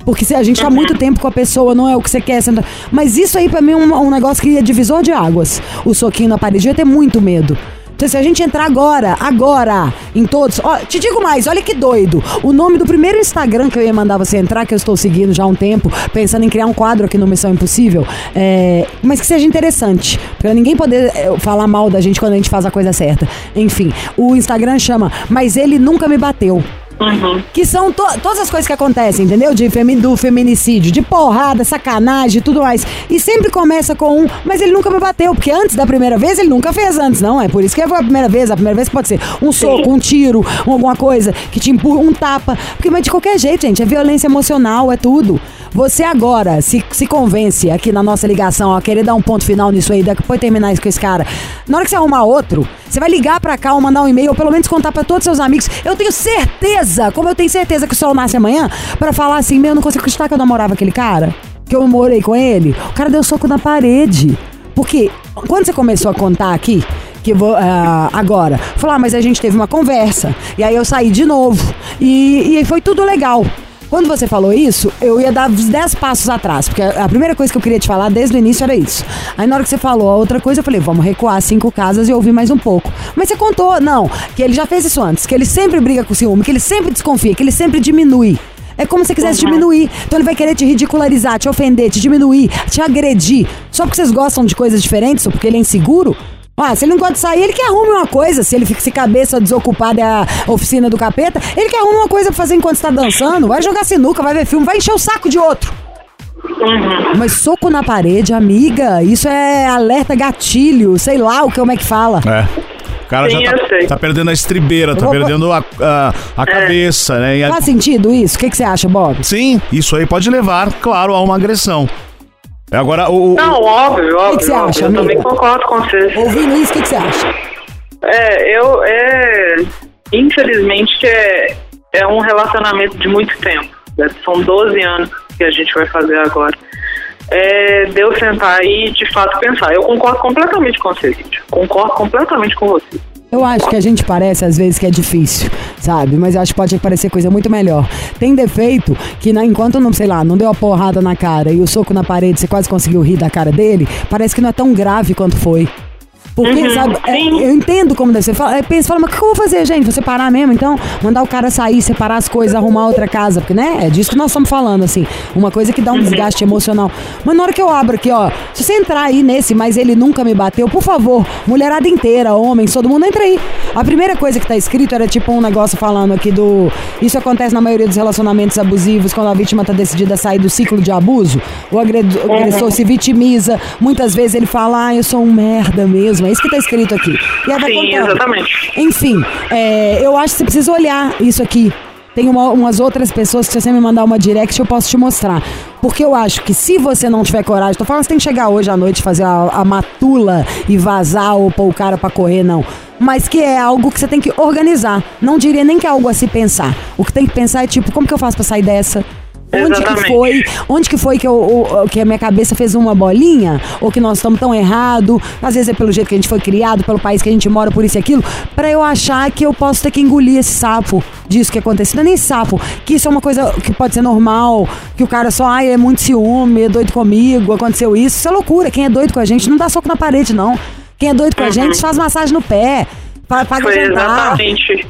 Speaker 4: Porque se a gente tá muito tempo com a pessoa, não é o que você quer. você não- Mas isso aí pra mim é um, um negócio que é divisor de águas. O soquinho na parede. Eu ia ter muito medo. Então, se a gente entrar agora, agora, em todos. Ó, te digo mais, olha que doido. O nome do primeiro Instagram que eu ia mandar você entrar, que eu estou seguindo já há um tempo, pensando em criar um quadro aqui no Missão Impossível, é, mas que seja interessante. Pra ninguém poder é, falar mal da gente quando a gente faz a coisa certa. Enfim, o Instagram chama Mas Ele Nunca Me Bateu.
Speaker 6: Uhum.
Speaker 4: Que são to- todas as coisas que acontecem, entendeu? De femi do feminicídio, de porrada, sacanagem tudo mais. E sempre começa com um, mas ele nunca me bateu, porque antes da primeira vez ele nunca fez antes, não. É por isso que foi a primeira vez. A primeira vez pode ser um soco, um tiro, um alguma coisa que te empurra, um tapa. Porque, mas de qualquer jeito, gente, é violência emocional, é tudo. Você agora se, se convence aqui na nossa ligação a querer dar um ponto final nisso aí, depois terminar isso com esse cara. Na hora que você arrumar outro, você vai ligar pra cá ou mandar um e-mail, ou pelo menos contar pra todos seus amigos. Eu tenho certeza, como eu tenho certeza que o sol nasce amanhã, pra falar assim: meu, eu não consigo acreditar que eu namorava aquele cara, que eu morei com ele. O cara deu soco na parede. Porque quando você começou a contar aqui, que vou ah, agora, falar, mas a gente teve uma conversa, e aí eu saí de novo, e, e foi tudo legal. Quando você falou isso, eu ia dar uns 10 passos atrás, porque a primeira coisa que eu queria te falar desde o início era isso. Aí na hora que você falou a outra coisa, eu falei, vamos recuar cinco casas e ouvir mais um pouco. Mas você contou, não, que ele já fez isso antes, que ele sempre briga com o ciúme, que ele sempre desconfia, que ele sempre diminui. É como se você quisesse diminuir. Então ele vai querer te ridicularizar, te ofender, te diminuir, te agredir. Só porque vocês gostam de coisas diferentes ou porque ele é inseguro? Ah, se ele não pode sair, ele que arrume uma coisa. Se ele fica se cabeça desocupada é a oficina do capeta, ele que arrume uma coisa pra fazer enquanto está dançando. Vai jogar sinuca, vai ver filme, vai encher o saco de outro. Mas soco na parede, amiga, isso é alerta gatilho, sei lá o que como é que fala.
Speaker 3: É. O cara
Speaker 6: Sim,
Speaker 3: já tá,
Speaker 6: sei.
Speaker 3: tá perdendo a estribeira, tá
Speaker 4: vou-
Speaker 3: perdendo a, a, a
Speaker 6: É.
Speaker 3: cabeça, né? E a-
Speaker 4: Faz sentido isso? O que, que você acha, Bob?
Speaker 3: Sim, isso aí pode levar, claro, a uma agressão. Agora, o, o-
Speaker 6: Não, óbvio, óbvio.
Speaker 4: que você acha,
Speaker 6: eu também concordo com você.
Speaker 4: Ouvindo isso, o que, que você acha?
Speaker 6: É, eu. É, infelizmente, é, é um relacionamento de muito tempo. né? São 12 anos que a gente vai fazer agora. É, deu sentar e de fato pensar. Eu concordo completamente com você, Cíntia. Concordo completamente com você.
Speaker 4: Eu acho que a gente parece às vezes que é difícil, sabe? Mas eu acho que pode parecer coisa muito melhor. Tem defeito que na, enquanto não, sei lá, não deu a porrada na cara e o soco na parede, você quase conseguiu rir da cara dele, parece que não é tão grave quanto foi. Porque,
Speaker 6: Uhum,
Speaker 4: sabe, é, eu entendo como deve ser. Fala, é, pensa, fala, mas o que eu vou fazer, gente? Vou separar mesmo? Então, mandar o cara sair, separar as coisas, arrumar outra casa. Porque, né? É disso que nós estamos falando, assim. Uma coisa que dá
Speaker 6: Uhum.
Speaker 4: um desgaste emocional. Mas na hora que eu abro aqui, ó, se você entrar aí nesse, mas ele nunca me bateu, por favor, mulherada inteira, homens, todo mundo entra aí. A primeira coisa que tá escrito era tipo um negócio falando aqui do. Isso acontece na maioria dos relacionamentos abusivos, quando a vítima tá decidida a sair do ciclo de abuso. O o agressor se vitimiza. Muitas vezes ele fala, ah, eu sou um merda mesmo. É isso que tá escrito aqui. E aí vai
Speaker 6: Sim,
Speaker 4: contando.
Speaker 6: exatamente.
Speaker 4: Enfim, é, eu acho que você precisa olhar isso aqui. Tem uma- umas outras pessoas que se você me mandar uma direct eu posso te mostrar. Porque eu acho que se você não tiver coragem, tô falando que você tem que chegar hoje à noite fazer a, a matula e vazar ou pôr o cara pra correr, não. Mas que é algo que você tem que organizar. Não diria nem que é algo a se pensar. O que tem que pensar é tipo, como que eu faço pra sair dessa? Onde que foi? Onde que foi que, eu, o- que a minha cabeça fez uma bolinha? Ou que nós estamos tão errado? Às vezes é pelo jeito que a gente foi criado, pelo país que a gente mora, por isso e aquilo, pra eu achar que eu posso ter que engolir esse sapo disso que aconteceu. Não é nem sapo, que isso é uma coisa que pode ser normal, que o cara só, ai, é muito ciúme, é doido comigo, aconteceu isso. Isso é loucura. Quem é doido com a gente não dá soco na parede, não. Quem é doido com a gente faz massagem no pé, pa- paga
Speaker 6: Foi
Speaker 4: jantar.
Speaker 6: exatamente,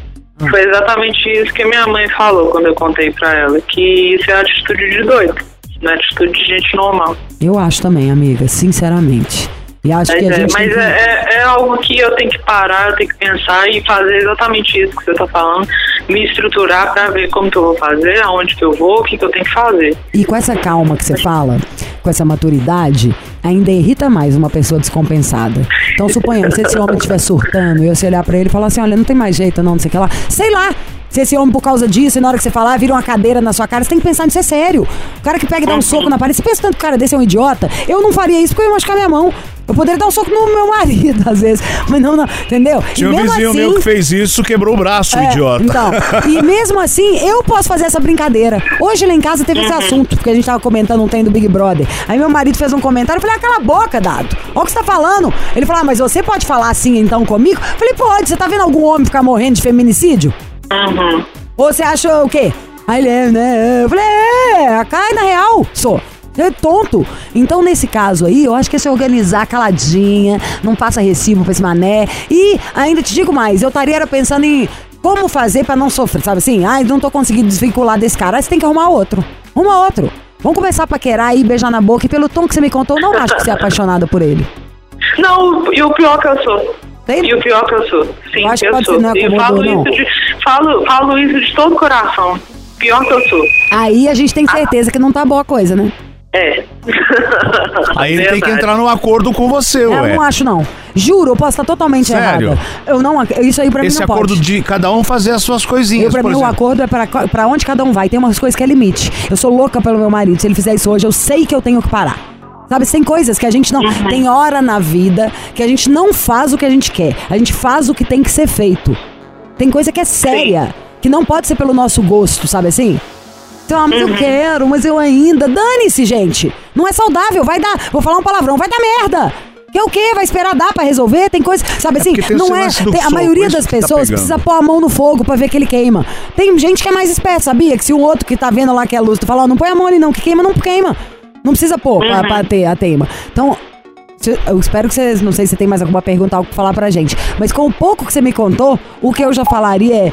Speaker 6: foi exatamente isso que minha mãe falou quando eu contei pra ela, que isso é atitude de doido, não é atitude de gente normal.
Speaker 4: Eu acho também, amiga, sinceramente. E acho
Speaker 6: Mas,
Speaker 4: que a
Speaker 6: é,
Speaker 4: gente. tem
Speaker 6: mas
Speaker 4: que-
Speaker 6: é, é- é algo que eu tenho que parar, eu tenho que pensar e fazer exatamente isso que você tá falando, me estruturar pra ver como que eu vou fazer, aonde que eu vou, o que que eu tenho que fazer.
Speaker 4: E com essa calma que você fala, com essa maturidade, ainda irrita mais uma pessoa descompensada. Então, suponhamos, se esse homem estiver surtando e você olhar pra ele e falar assim: olha, não tem mais jeito, não, não sei o que lá. Sei lá! Se esse homem, por causa disso, e na hora que você falar, vira uma cadeira na sua cara, você tem que pensar nisso, é sério. O cara que pega e dá um soco na parede, você pensa tanto que o cara desse é um idiota? Eu não faria isso porque eu ia machucar minha mão. Eu poderia dar um soco no meu marido, às vezes. Mas não, não, entendeu?
Speaker 3: tinha um vizinho
Speaker 4: assim,
Speaker 3: meu que fez isso, quebrou o braço,
Speaker 4: é,
Speaker 3: idiota.
Speaker 4: Então, e mesmo assim, eu posso fazer essa brincadeira. Hoje lá em casa teve esse assunto, porque a gente tava comentando um trem do Big Brother. Aí meu marido fez um comentário, eu falei, ah, cala a boca, Dado. Olha o que você tá falando. Ele falou, ah, mas você pode falar assim então comigo? Eu falei, pode, você tá vendo algum homem ficar morrendo de feminicídio?
Speaker 6: Uhum.
Speaker 4: Você acha o quê? Aí ele é, né? Eu falei, é, cai na real, sou. É tonto. Então, nesse caso aí, eu acho que é se organizar caladinha, não passa recibo pra esse mané. E ainda te digo mais, eu estaria pensando em como fazer pra não sofrer, sabe assim? Ai, não tô conseguindo desvincular desse cara. Aí você tem que arrumar outro. Arruma outro. Vamos começar a paquerar aí, beijar na boca. E pelo tom que você me contou, eu não acho que você é apaixonada por ele.
Speaker 6: Não, e o pior que eu sou.
Speaker 4: Tem?
Speaker 6: E o pior que eu sou. Sim,
Speaker 4: Eu acho que
Speaker 6: eu
Speaker 4: pode
Speaker 6: sou.
Speaker 4: ser, não é
Speaker 6: e
Speaker 4: acomodou,
Speaker 6: falo
Speaker 4: não.
Speaker 6: isso, de, falo, falo isso de todo o coração. Pior que eu sou.
Speaker 4: Aí a gente tem certeza que não tá boa a coisa, né?
Speaker 6: É.
Speaker 3: Aí ele tem que entrar num acordo com você,
Speaker 4: Eu
Speaker 3: ué.
Speaker 4: não acho, não. Juro, eu posso estar totalmente
Speaker 3: Sério?
Speaker 4: errada. Eu não, isso aí pra mim
Speaker 3: Esse
Speaker 4: não
Speaker 3: acordo
Speaker 4: pode.
Speaker 3: de cada um fazer as suas coisinhas,
Speaker 4: Eu, pra
Speaker 3: por
Speaker 4: mim, o
Speaker 3: exemplo.
Speaker 4: acordo é pra, pra onde cada um vai. Tem umas coisas que é limite. Eu sou louca pelo meu marido. Se ele fizer isso hoje, eu sei que eu tenho que parar. Sabe, tem coisas que a gente não. Tem hora na vida que a gente não faz o que a gente quer. A gente faz o que tem que ser feito. Tem coisa que é séria, que não pode ser pelo nosso gosto, sabe assim? Então, ah, mas eu quero, mas eu ainda. Dane-se, gente. Não é saudável, vai dar. Vou falar um palavrão, vai dar merda. Que é o quê? Vai esperar dar pra resolver? Tem coisa. Sabe assim?
Speaker 3: porque tem
Speaker 4: não é. tem- a maioria
Speaker 3: isso
Speaker 4: das
Speaker 3: tá
Speaker 4: pessoas
Speaker 3: pegando.
Speaker 4: precisa pôr a mão no fogo pra ver que ele queima. Tem gente que é mais esperta, sabia? Que se um outro que tá vendo lá que é luz, tu fala, ó, não põe a mão ali não, que queima, não queima. Não precisa pôr pra, pra ter a teima. Então, eu espero que vocês, não sei se você tem mais alguma pergunta, algo pra falar pra gente. Mas com o pouco que você me contou, o que eu já falaria é,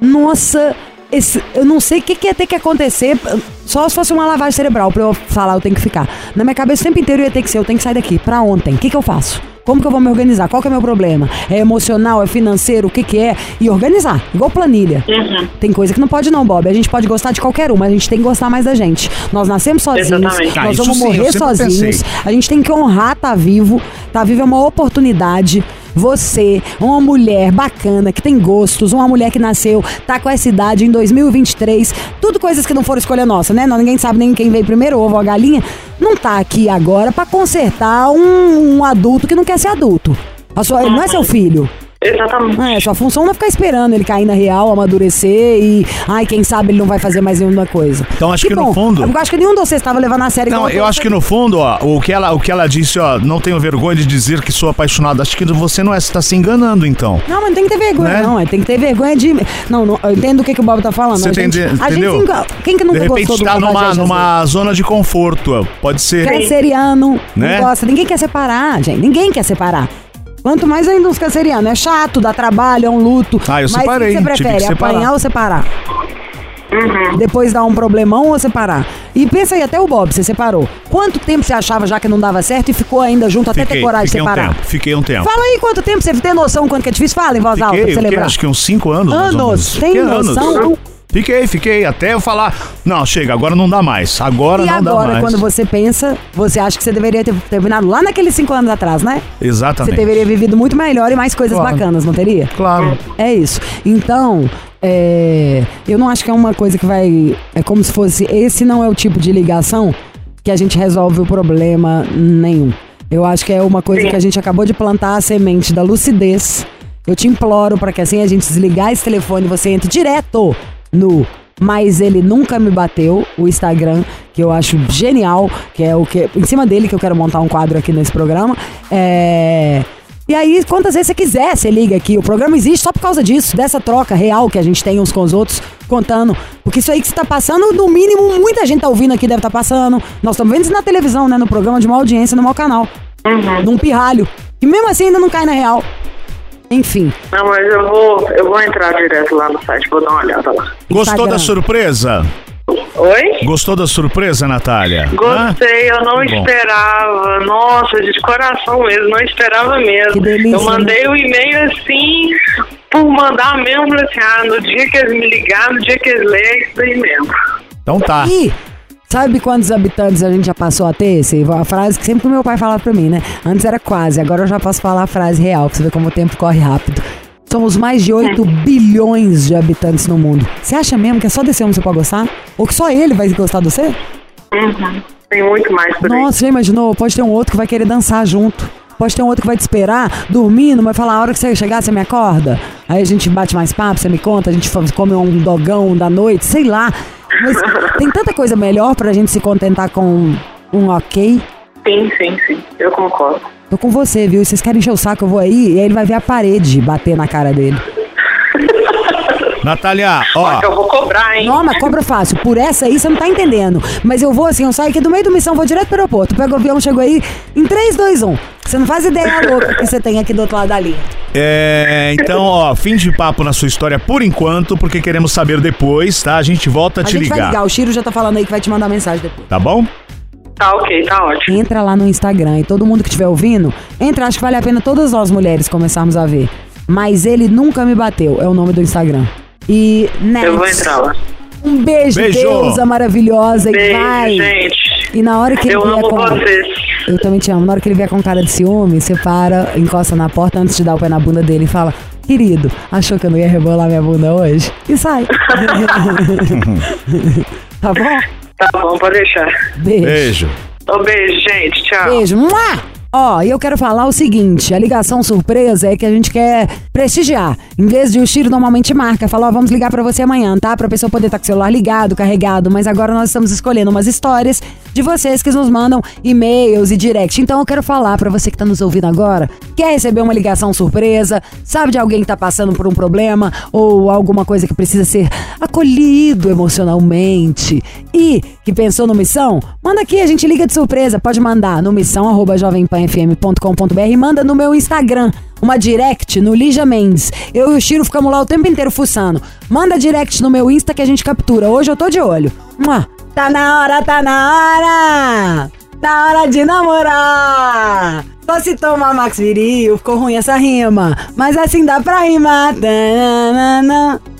Speaker 4: nossa, esse- eu não sei o que, que ia ter que acontecer, só se fosse uma lavagem cerebral pra eu falar, eu tenho que ficar. Na minha cabeça o tempo inteiro ia ter que ser, eu tenho que sair daqui, pra ontem. O que, que eu faço? Como que eu vou me organizar? Qual que é o meu problema? É emocional, é financeiro, o que que é? E organizar, igual planilha.
Speaker 6: Uhum.
Speaker 4: Tem coisa que não pode não, Bob. A gente pode gostar de qualquer um, mas a gente tem que gostar mais da gente. Nós nascemos sozinhos,
Speaker 6: Exatamente.
Speaker 4: Nós
Speaker 3: isso
Speaker 4: vamos
Speaker 3: sim,
Speaker 4: morrer sozinhos.
Speaker 3: pensei.
Speaker 4: A gente tem que honrar estar vivo. Tá vivo é uma oportunidade. Você, uma mulher bacana, que tem gostos, uma mulher que nasceu, tá com essa idade em 2023, tudo coisas que não foram escolha nossa, né? Não, ninguém sabe nem quem veio primeiro, ovo ou a galinha. Não tá aqui agora pra consertar um, um adulto que não quer ser adulto. A sua, não é seu filho.
Speaker 6: Exatamente.
Speaker 4: É, sua função não é ficar esperando ele cair na real, amadurecer e. Ai, quem sabe ele não vai fazer mais nenhuma coisa.
Speaker 3: Então, acho que no
Speaker 4: bom.
Speaker 3: fundo-
Speaker 4: Eu acho que nenhum de vocês estava levando a sério
Speaker 3: Não, eu acho que no fundo, ó, o que ela, o que ela disse, ó, não tenho vergonha de dizer que sou apaixonado. Acho que você não é, você tá se enganando, então.
Speaker 4: Não, mas não tem que ter vergonha,
Speaker 3: Né?
Speaker 4: não. é, Tem que ter vergonha de. Não, não eu entendo o que, que o Bob tá falando.
Speaker 3: Você
Speaker 4: a gente,
Speaker 3: entende-
Speaker 4: a
Speaker 3: entendeu?
Speaker 4: gente Quem que nunca
Speaker 3: de repente
Speaker 4: gostou do
Speaker 3: tá numa,
Speaker 4: gente,
Speaker 3: numa zona de conforto, pode ser.
Speaker 4: Canceriano,
Speaker 3: Né?
Speaker 4: não gosta. Ninguém quer separar, gente. Ninguém quer separar. Quanto mais ainda uns cancerianos. É chato, dá trabalho, é um luto.
Speaker 3: Ah, eu
Speaker 4: Mas
Speaker 3: separei,
Speaker 4: o que você
Speaker 3: tive que
Speaker 4: prefere?
Speaker 3: separar.
Speaker 4: Apanhar ou separar?
Speaker 6: Uhum.
Speaker 4: Depois dar um problemão ou separar? E pensa aí, até o Bob, você separou. Quanto tempo você achava já que não dava certo e ficou ainda junto até
Speaker 3: Fiquei,
Speaker 4: ter coragem de
Speaker 3: fiquei um
Speaker 4: separar?
Speaker 3: tempo, fiquei um tempo.
Speaker 4: Fala aí quanto tempo você tem noção quanto que é difícil? Fala em voz alta pra
Speaker 3: Fiquei,
Speaker 4: você
Speaker 3: fiquei,
Speaker 4: lembrar.
Speaker 3: acho que uns 5 anos. mais ou
Speaker 4: Anos,
Speaker 3: menos.
Speaker 4: tem
Speaker 3: Fiquei
Speaker 4: noção?
Speaker 3: Fiquei, fiquei, até eu falar, não, chega, agora não dá mais, agora
Speaker 4: E
Speaker 3: não dá
Speaker 4: agora,
Speaker 3: mais.
Speaker 4: quando você pensa, você acha que você deveria ter terminado lá naqueles cinco anos atrás, né? Você
Speaker 3: Exatamente.
Speaker 4: deveria vivido muito melhor e mais coisas
Speaker 3: Claro.
Speaker 4: bacanas, não teria?
Speaker 3: Claro.
Speaker 4: É isso. Então, é, eu não acho que é uma coisa que vai. É como se fosse. Esse não é o tipo de ligação que a gente resolve o problema nenhum. Eu acho que é uma coisa que a gente acabou de plantar a semente da lucidez. Eu te imploro para que assim a gente desligar esse telefone e você entre direto no mas ele nunca me bateu, o Instagram, que eu acho genial, que é o que. Em cima dele que eu quero montar um quadro aqui nesse programa. É. E aí, quantas vezes você quiser, você liga aqui. O programa existe só por causa disso, dessa troca real que a gente tem uns com os outros, contando. Porque isso aí que você tá passando, no mínimo, muita gente tá ouvindo aqui, deve estar passando. Nós estamos vendo isso na televisão, né? No programa de uma audiência, no meu canal.
Speaker 6: Uhum.
Speaker 4: Num pirralho. E mesmo assim ainda não cai na real. Enfim.
Speaker 6: Não, mas eu vou, eu vou entrar direto lá no site, vou dar uma olhada lá.
Speaker 3: Gostou da surpresa?
Speaker 6: Oi?
Speaker 3: Gostou da surpresa, Natália?
Speaker 6: Gostei, eu não
Speaker 3: Bom.
Speaker 6: esperava. Nossa, de coração mesmo, não esperava mesmo.
Speaker 4: Que delícia,
Speaker 6: eu mandei o e-mail assim, por mandar mesmo, assim, ah, no dia que eles me ligaram, no dia que eles lerem, isso daí mesmo.
Speaker 3: Então tá.
Speaker 4: E sabe quantos habitantes a gente já passou a ter? Esse, a frase que sempre o meu pai falava pra mim, né? Antes era quase, agora eu já posso falar a frase real, pra você ver como o tempo corre rápido. Somos mais de 8 bilhões de habitantes no mundo. Você acha mesmo que é só desse homem você pode gostar? Ou que só ele vai gostar de você?
Speaker 6: Uhum. Tem muito mais por aí.
Speaker 4: Nossa, já imaginou? Pode ter um outro que vai querer dançar junto. Pode ter um outro que vai te esperar, dormindo, vai falar, a hora que você chegar, você me acorda. Aí a gente bate mais papo, você me conta, a gente come um dogão da noite, sei lá. Mas tem tanta coisa melhor pra gente se contentar com um ok.
Speaker 6: Sim, sim, sim, eu concordo.
Speaker 4: Tô com você, viu? Vocês querem encher o saco, eu vou aí, e aí ele vai ver a parede bater na cara dele.
Speaker 3: Natália, ó.
Speaker 6: Eu vou cobrar, hein?
Speaker 4: Não, mas cobra fácil. Por essa aí você não tá entendendo. Mas eu vou assim, eu saio aqui do meio do missão, vou direto pro aeroporto. Pego o avião, chego aí em 3, 2, 1. Você não faz ideia louca que você tem aqui do outro lado da linha.
Speaker 3: É, então, ó, fim de papo na sua história por enquanto, porque queremos saber depois, tá? A gente volta a,
Speaker 4: A
Speaker 3: te
Speaker 4: gente
Speaker 3: ligar.
Speaker 4: vai ligar. O Chiro já tá falando aí que vai te mandar mensagem depois.
Speaker 3: Tá bom?
Speaker 6: Tá ok, tá ótimo.
Speaker 4: Entra lá no Instagram e todo mundo que estiver ouvindo, entra, acho que vale a pena todas nós mulheres começarmos a ver. Mas ele nunca me bateu, é o nome do Instagram. E Next,
Speaker 6: Eu vou entrar lá.
Speaker 4: um beijo,
Speaker 3: Beijo.
Speaker 4: deusa maravilhosa e
Speaker 6: Beijo,
Speaker 4: vai.
Speaker 6: gente.
Speaker 4: E na hora que ele
Speaker 6: Eu
Speaker 4: vier
Speaker 6: amo
Speaker 4: com...
Speaker 6: vocês.
Speaker 4: Eu também te amo. Na hora que ele vier com cara de ciúme, você para, encosta na porta antes de dar o pé na bunda dele e fala: Querido, achou que eu não ia rebolar minha bunda hoje? E sai. tá bom?
Speaker 6: Tá bom, pode deixar.
Speaker 4: Beijo.
Speaker 3: Beijo.
Speaker 6: Ô, beijo, gente. Tchau.
Speaker 4: Beijo. Mua! Ó, e eu quero falar o seguinte: a ligação surpresa é que a gente quer prestigiar. Em vez de o Chiro normalmente marca, fala, ó, vamos ligar pra você amanhã, tá? Pra pessoa poder estar com o celular ligado, carregado. Mas agora nós estamos escolhendo umas histórias de vocês que nos mandam e-mails e direct. Então eu quero falar pra você que tá nos ouvindo agora, quer receber uma ligação surpresa, sabe de alguém que tá passando por um problema ou alguma coisa que precisa ser acolhido emocionalmente e que pensou no missão? Manda aqui, a gente liga de surpresa. Pode mandar no missão arroba e manda no meu Instagram. Uma direct no Lígia Mendes. Eu e o Chiro ficamos lá o tempo inteiro fuçando. Manda direct no meu Insta que a gente captura. Hoje eu tô de olho. Mua. Tá na hora, tá na hora! Tá hora de namorar! Só se tomar Max Viril, ficou ruim essa rima. Mas assim dá pra rimar.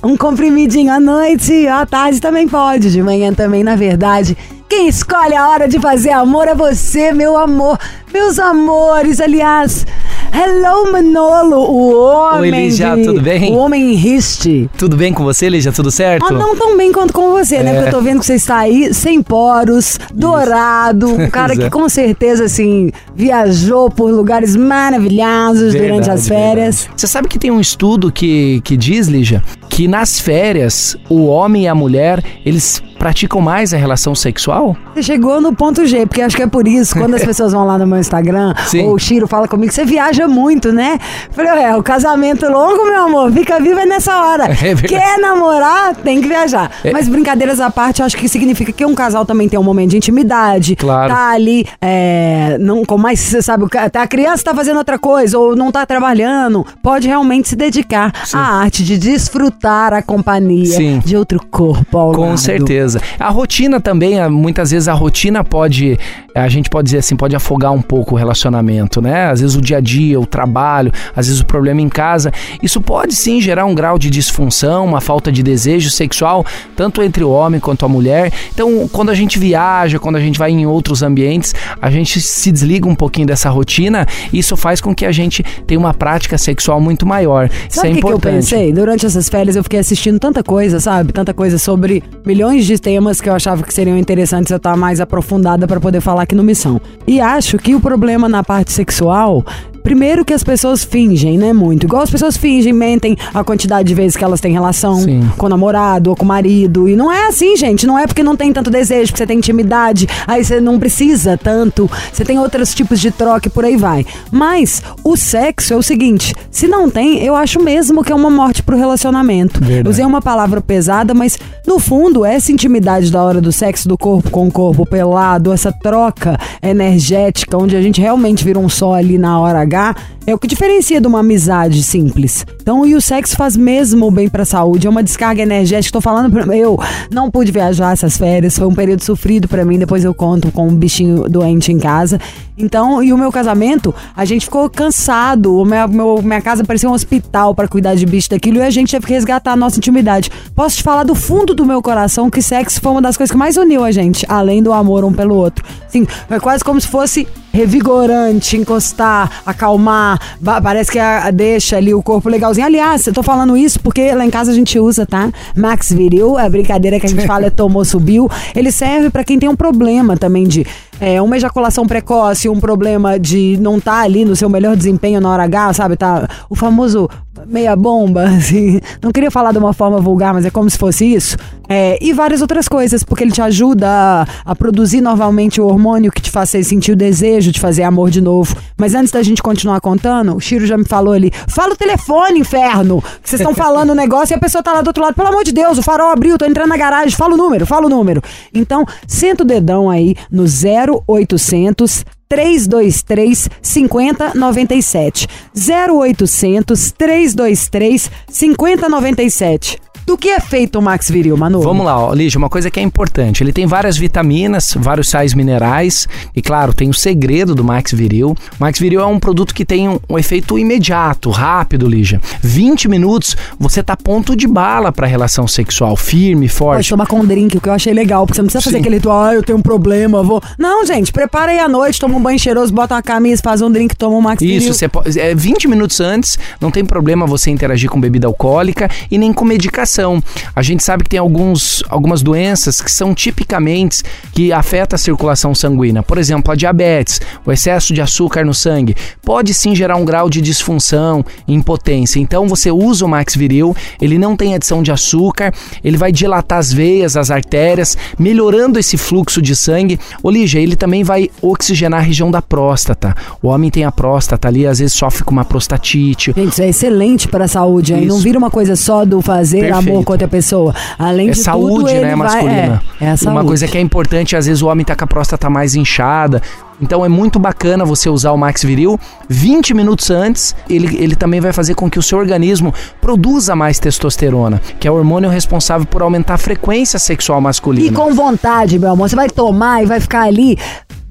Speaker 4: Um comprimidinho à noite, à tarde também pode, de manhã também, na verdade. Quem escolhe a hora de fazer amor é você, meu amor. Meus amores, aliás. Hello, Manolo, o homem.
Speaker 7: Oi, Lígia,
Speaker 4: de-
Speaker 7: tudo bem?
Speaker 4: O homem riste.
Speaker 7: Tudo bem com você, Lígia? Tudo certo?
Speaker 4: Ah, não tão bem quanto com você, né?
Speaker 7: É.
Speaker 4: Porque eu tô vendo que você está aí sem poros, dourado, um cara que
Speaker 7: é.
Speaker 4: com certeza, assim, viajou por lugares maravilhosos durante as
Speaker 7: Verdade,
Speaker 4: férias.
Speaker 7: verdade. Você sabe que tem um estudo que, que diz, Lígia, que nas férias o homem e a mulher, eles praticam mais a relação sexual?
Speaker 4: Você chegou no ponto G, porque acho que é por isso, quando as pessoas vão lá no meu Instagram,
Speaker 7: Sim.
Speaker 4: ou o Chiro fala comigo, você viaja muito, né? Falei, é, o casamento longo, meu amor, fica vivo é nessa hora.
Speaker 7: É.
Speaker 4: Quer namorar, tem que viajar.
Speaker 7: É.
Speaker 4: Mas brincadeiras à parte, acho que significa que um casal também tem um momento de intimidade.
Speaker 7: Claro.
Speaker 4: Tá ali, é, não, com mais, você sabe, ca- a criança tá fazendo outra coisa, ou não tá trabalhando, pode realmente se dedicar à arte de desfrutar a companhia
Speaker 7: Sim.
Speaker 4: de outro corpo ao
Speaker 7: Com
Speaker 4: lado.
Speaker 7: certeza. A rotina também, muitas vezes a rotina pode, a gente pode dizer assim, pode afogar um pouco o relacionamento, né? Às vezes o dia a dia, o trabalho, às vezes o problema em casa. Isso pode sim gerar um grau de disfunção, uma falta de desejo sexual, tanto entre o homem quanto a mulher. Então, quando a gente viaja, quando a gente vai em outros ambientes, a gente se desliga um pouquinho dessa rotina e isso faz com que a gente tenha uma prática sexual muito maior. isso
Speaker 4: Sabe
Speaker 7: é
Speaker 4: o que, que eu
Speaker 7: importante.
Speaker 4: pensei? Durante essas férias eu fiquei assistindo tanta coisa, sabe? Tanta coisa sobre milhões de temas que eu achava que seriam interessantes eu estar mais aprofundada pra poder falar aqui no Missão. E acho que o problema na parte sexual. Primeiro que as pessoas fingem, né? Muito. Igual as pessoas fingem, mentem a quantidade de vezes que elas têm relação
Speaker 7: Sim.
Speaker 4: com o namorado ou com o marido. E não é assim, gente. Não é porque não tem tanto desejo, porque você tem intimidade, aí você não precisa tanto. Você tem outros tipos de troca e por aí vai. Mas o sexo é o seguinte: se não tem, eu acho mesmo que é uma morte pro relacionamento.
Speaker 7: Verdade.
Speaker 4: Usei uma palavra pesada, mas no fundo, essa intimidade da hora do sexo, do corpo com o corpo pelado, essa troca energética, onde a gente realmente vira um só ali na hora É o que diferencia de uma amizade simples. Então, e o sexo faz mesmo bem pra saúde, é uma descarga energética. Tô falando pra eu, não pude viajar essas férias, foi um período sofrido pra mim, depois eu conto com um bichinho doente em casa. Então, e o meu casamento, a gente ficou cansado, o meu, minha casa parecia um hospital pra cuidar de bicho daquilo e a gente teve que resgatar a nossa intimidade. Posso te falar do fundo do meu coração que sexo foi uma das coisas que mais uniu a gente, além do amor um pelo outro. Assim, foi quase como se fosse revigorante, encostar, acalmar, parece que a, a deixa ali o corpo legalzinho. Aliás, eu tô falando isso porque lá em casa a gente usa, tá? Max Viril, a brincadeira que a gente fala é tomou, subiu. Ele serve pra quem tem um problema também de é, uma ejaculação precoce, um problema de não estar ali no seu melhor desempenho na hora H, sabe? Tá o famoso meia bomba, assim. Não queria falar de uma forma vulgar, mas é como se fosse isso. É, e várias outras coisas, porque ele te ajuda a, a produzir novamente o hormônio que te faz sentir o desejo de fazer amor de novo. Mas antes da gente continuar contando, o Chiro já me falou ali: fala o telefone, inferno! Vocês estão falando o negócio e a pessoa tá lá do outro lado. Pelo amor de Deus, o farol abriu, tô entrando na garagem, fala o número, fala o número. Então, senta o dedão aí no 0800 323 5097. 0800 323 5097. Do que é feito o Max Viril, Manu?
Speaker 7: Vamos lá, ó, Lígia, uma coisa que é importante. Ele tem várias vitaminas, vários sais minerais e, claro, tem o segredo do Max Viril. O Max Viril é um produto que tem um, um efeito imediato, rápido, Lígia. 20 minutos, você tá ponto de bala pra relação sexual, firme,
Speaker 4: Pode
Speaker 7: forte.
Speaker 4: tomar com um drink, o que eu achei legal, porque você não precisa fazer
Speaker 7: Sim.
Speaker 4: aquele ritual, ah, eu tenho um problema, vou. Não, gente, prepara aí à noite, toma um banho cheiroso, bota uma camisa, faz um drink, toma um Max
Speaker 7: Isso,
Speaker 4: Viril.
Speaker 7: você pode, é, 20 minutos antes, não tem problema você interagir com bebida alcoólica e nem com medicação. A gente sabe que tem alguns, algumas doenças que são tipicamente que afetam a circulação sanguínea. Por exemplo, a diabetes, o excesso de açúcar no sangue, pode sim gerar um grau de disfunção, impotência. Então você usa o Max Viril, ele não tem adição de açúcar, ele vai dilatar as veias, as artérias, melhorando esse fluxo de sangue. Ô Lígia, ele também vai oxigenar a região da próstata. O homem tem a próstata ali, às vezes sofre com uma prostatite.
Speaker 4: Gente, isso é excelente para a saúde, hein? Não
Speaker 7: Isso.
Speaker 4: vira uma coisa só do fazer amor com outra pessoa. Além
Speaker 7: É
Speaker 4: de
Speaker 7: saúde,
Speaker 4: tudo,
Speaker 7: né,
Speaker 4: vai-
Speaker 7: masculina.
Speaker 4: É, é a saúde.
Speaker 7: Uma coisa que é importante, às vezes o homem tá com a próstata mais inchada. Então é muito bacana você usar o Max Viril 20 minutos antes. Ele, ele também vai fazer com que o seu organismo produza mais testosterona, que é o hormônio responsável por aumentar a frequência sexual masculina.
Speaker 4: E com vontade, meu amor. Você vai tomar e vai ficar ali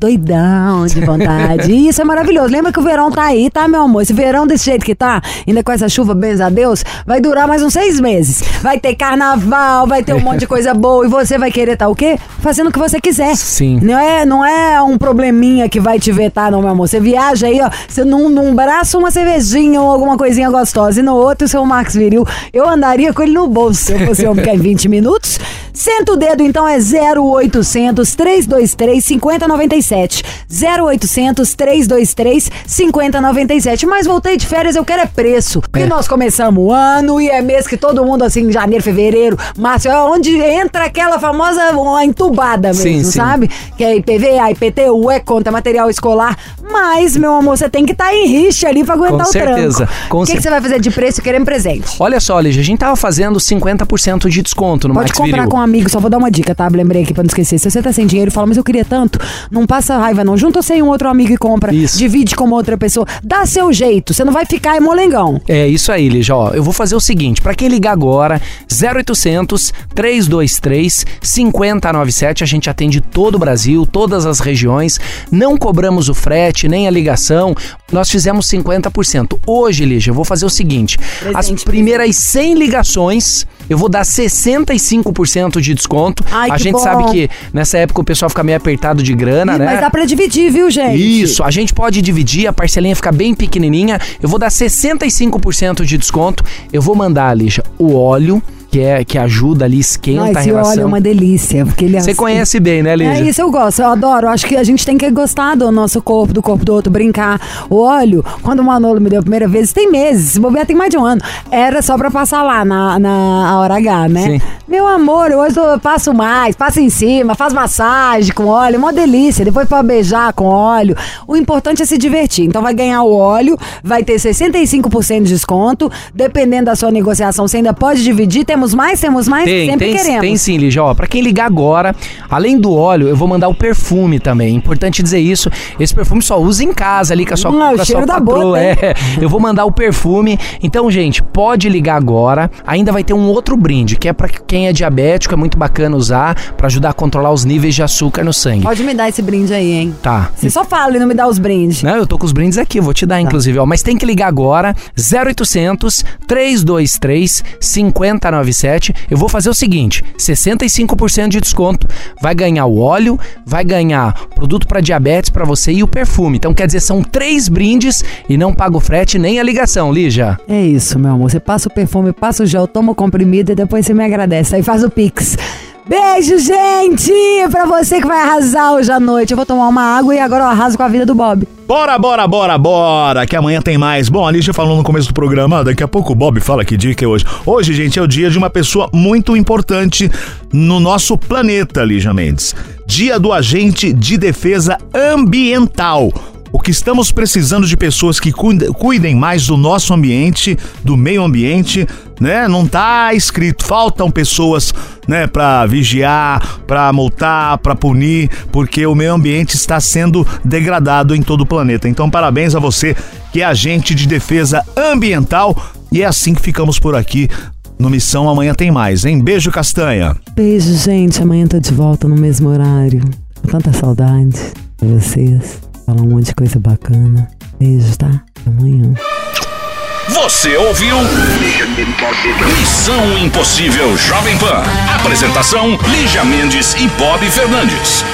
Speaker 4: doidão de vontade. E isso é maravilhoso. Lembra que o verão tá aí, tá, meu amor? Esse verão desse jeito que tá, ainda com essa chuva, benza a Deus, vai durar mais uns seis meses. Vai ter carnaval, vai ter um monte de coisa boa e você vai querer tá o quê? Fazendo o que você quiser.
Speaker 7: Sim.
Speaker 4: Não é, não é um probleminha que vai te vetar, não, meu amor. Você viaja aí, ó, você num, num braço uma cervejinha ou alguma coisinha gostosa e no outro o seu Max Viril. Eu andaria com ele no bolso se eu fosse homem que é 20 minutos. Senta o dedo, então é 0800 323 5097. 0800 323 5097. Mas voltei de férias, eu quero é preço. Porque
Speaker 7: É.
Speaker 4: nós começamos o ano e é mês que todo mundo, assim, em janeiro, fevereiro, março, é onde entra aquela famosa entubada mesmo,
Speaker 7: Sim, sim.
Speaker 4: sabe? Que é IPVA, IPTU, é conta, material escolar. Mas, meu amor, você tem que estar em rixa ali pra aguentar
Speaker 7: Com
Speaker 4: o
Speaker 7: certeza,
Speaker 4: tranco.
Speaker 7: com
Speaker 4: o que, que você vai fazer de preço querendo presente?
Speaker 7: Olha só, Lígia, a gente tava fazendo 50% de desconto no
Speaker 4: Pode
Speaker 7: Max
Speaker 4: comprar
Speaker 7: Viril.
Speaker 4: com amigo, só vou dar uma dica, tá? Lembrei aqui pra não esquecer. Se você tá sem dinheiro e fala, mas eu queria tanto, não passa raiva, não. Junta você e um outro amigo e compra.
Speaker 7: Isso.
Speaker 4: Divide com uma outra pessoa. Dá seu jeito, você não vai ficar emolengão.
Speaker 7: É isso aí, Lígia. Ó, eu vou fazer o seguinte: pra quem ligar agora, 0800 323 5097, a gente atende todo o Brasil, todas as regiões. Não cobramos o frete, nem a ligação. Nós fizemos 50%. Hoje, Lígia, eu vou fazer o seguinte: as
Speaker 4: Presente,
Speaker 7: primeiras 100 ligações, eu vou dar 65% de desconto.
Speaker 4: Ai,
Speaker 7: a gente
Speaker 4: bom.
Speaker 7: sabe que nessa época o pessoal fica meio apertado de grana, né?
Speaker 4: Mas dá pra dividir, viu, gente?
Speaker 7: Isso, a gente pode dividir, a parcelinha fica bem pequenininha. Eu vou dar 65% de desconto. Eu vou mandar, Lígia, o óleo, que é que ajuda ali, esquenta a
Speaker 4: esse
Speaker 7: relação.
Speaker 4: óleo é uma delícia, porque ele é
Speaker 7: Você
Speaker 4: assim-
Speaker 7: conhece bem, né, Lígia?
Speaker 4: É isso, eu gosto, eu adoro. Acho que a gente tem que gostar do nosso corpo, do corpo do outro, brincar. O óleo, quando o Manolo me deu a primeira vez, tem meses, se bobear tem mais de um ano. Era só pra passar lá na, na hora H, né?
Speaker 7: Sim.
Speaker 4: Meu amor, hoje eu passo mais, passo em cima, faz massagem com óleo, uma delícia. Depois pra beijar com óleo. O importante é se divertir. Então vai ganhar o óleo, vai ter 65% de desconto. Dependendo da sua negociação, você ainda pode dividir. Temos mais, temos mais,
Speaker 7: Tem,
Speaker 4: sempre
Speaker 7: tem,
Speaker 4: queremos.
Speaker 7: tem sim, Lígia. Ó, pra quem ligar agora, além do óleo, eu vou mandar o perfume também. Importante dizer isso. Esse perfume só usa em casa ali com a sua,
Speaker 4: Hum, é o
Speaker 7: com a
Speaker 4: cheiro
Speaker 7: sua
Speaker 4: da
Speaker 7: patroa.
Speaker 4: bota, hein?
Speaker 7: é, eu vou mandar o perfume. Então, gente, pode ligar agora. Ainda vai ter um outro brinde, que é pra quem é diabético, é muito bacana usar pra ajudar a controlar os níveis de açúcar no sangue.
Speaker 4: Pode me dar esse brinde aí, hein?
Speaker 7: Tá.
Speaker 4: Você só fala e não me dá os brindes.
Speaker 7: Não, eu tô com os brindes aqui, vou te dar, inclusive, ó. Mas tem que ligar agora, 0800 323 5097. Eu vou fazer o seguinte: 65% de desconto. Vai ganhar o óleo, vai ganhar produto pra diabetes pra você e o perfume. Então, quer dizer, são três brindes e não paga o frete nem a ligação, Lígia.
Speaker 4: É isso, meu amor. Você passa o perfume, passa o gel, toma o comprimido e depois você me agradece. Aí faz o pix. Beijo, gente! Pra você que vai arrasar hoje à noite. Eu vou tomar uma água e agora eu arraso com a vida do Bob.
Speaker 3: Bora, bora, bora, bora, que amanhã tem mais. Bom, a Lígia falou no começo do programa, daqui a pouco o Bob fala que dia que é hoje. Hoje, gente, é o dia de uma pessoa muito importante no nosso planeta, Lígia Mendes. Dia do agente de defesa ambiental. O que estamos precisando de pessoas que cuidem mais do nosso ambiente, do meio ambiente, né? Não tá escrito, faltam pessoas, né, para vigiar, para multar, para punir, porque o meio ambiente está sendo degradado em todo o planeta. Então, parabéns a você que é agente de defesa ambiental e é assim que ficamos por aqui. No Missão Amanhã tem mais, hein? Beijo, Castanha.
Speaker 4: Beijo, gente. Amanhã tô de volta no mesmo horário. Tanta saudade de vocês. Falar um monte de coisa bacana. Beijo, tá? Amanhã.
Speaker 2: Você ouviu? Missão Impossível Jovem Pan. Apresentação: Lígia Mendes e Bob Fernandes.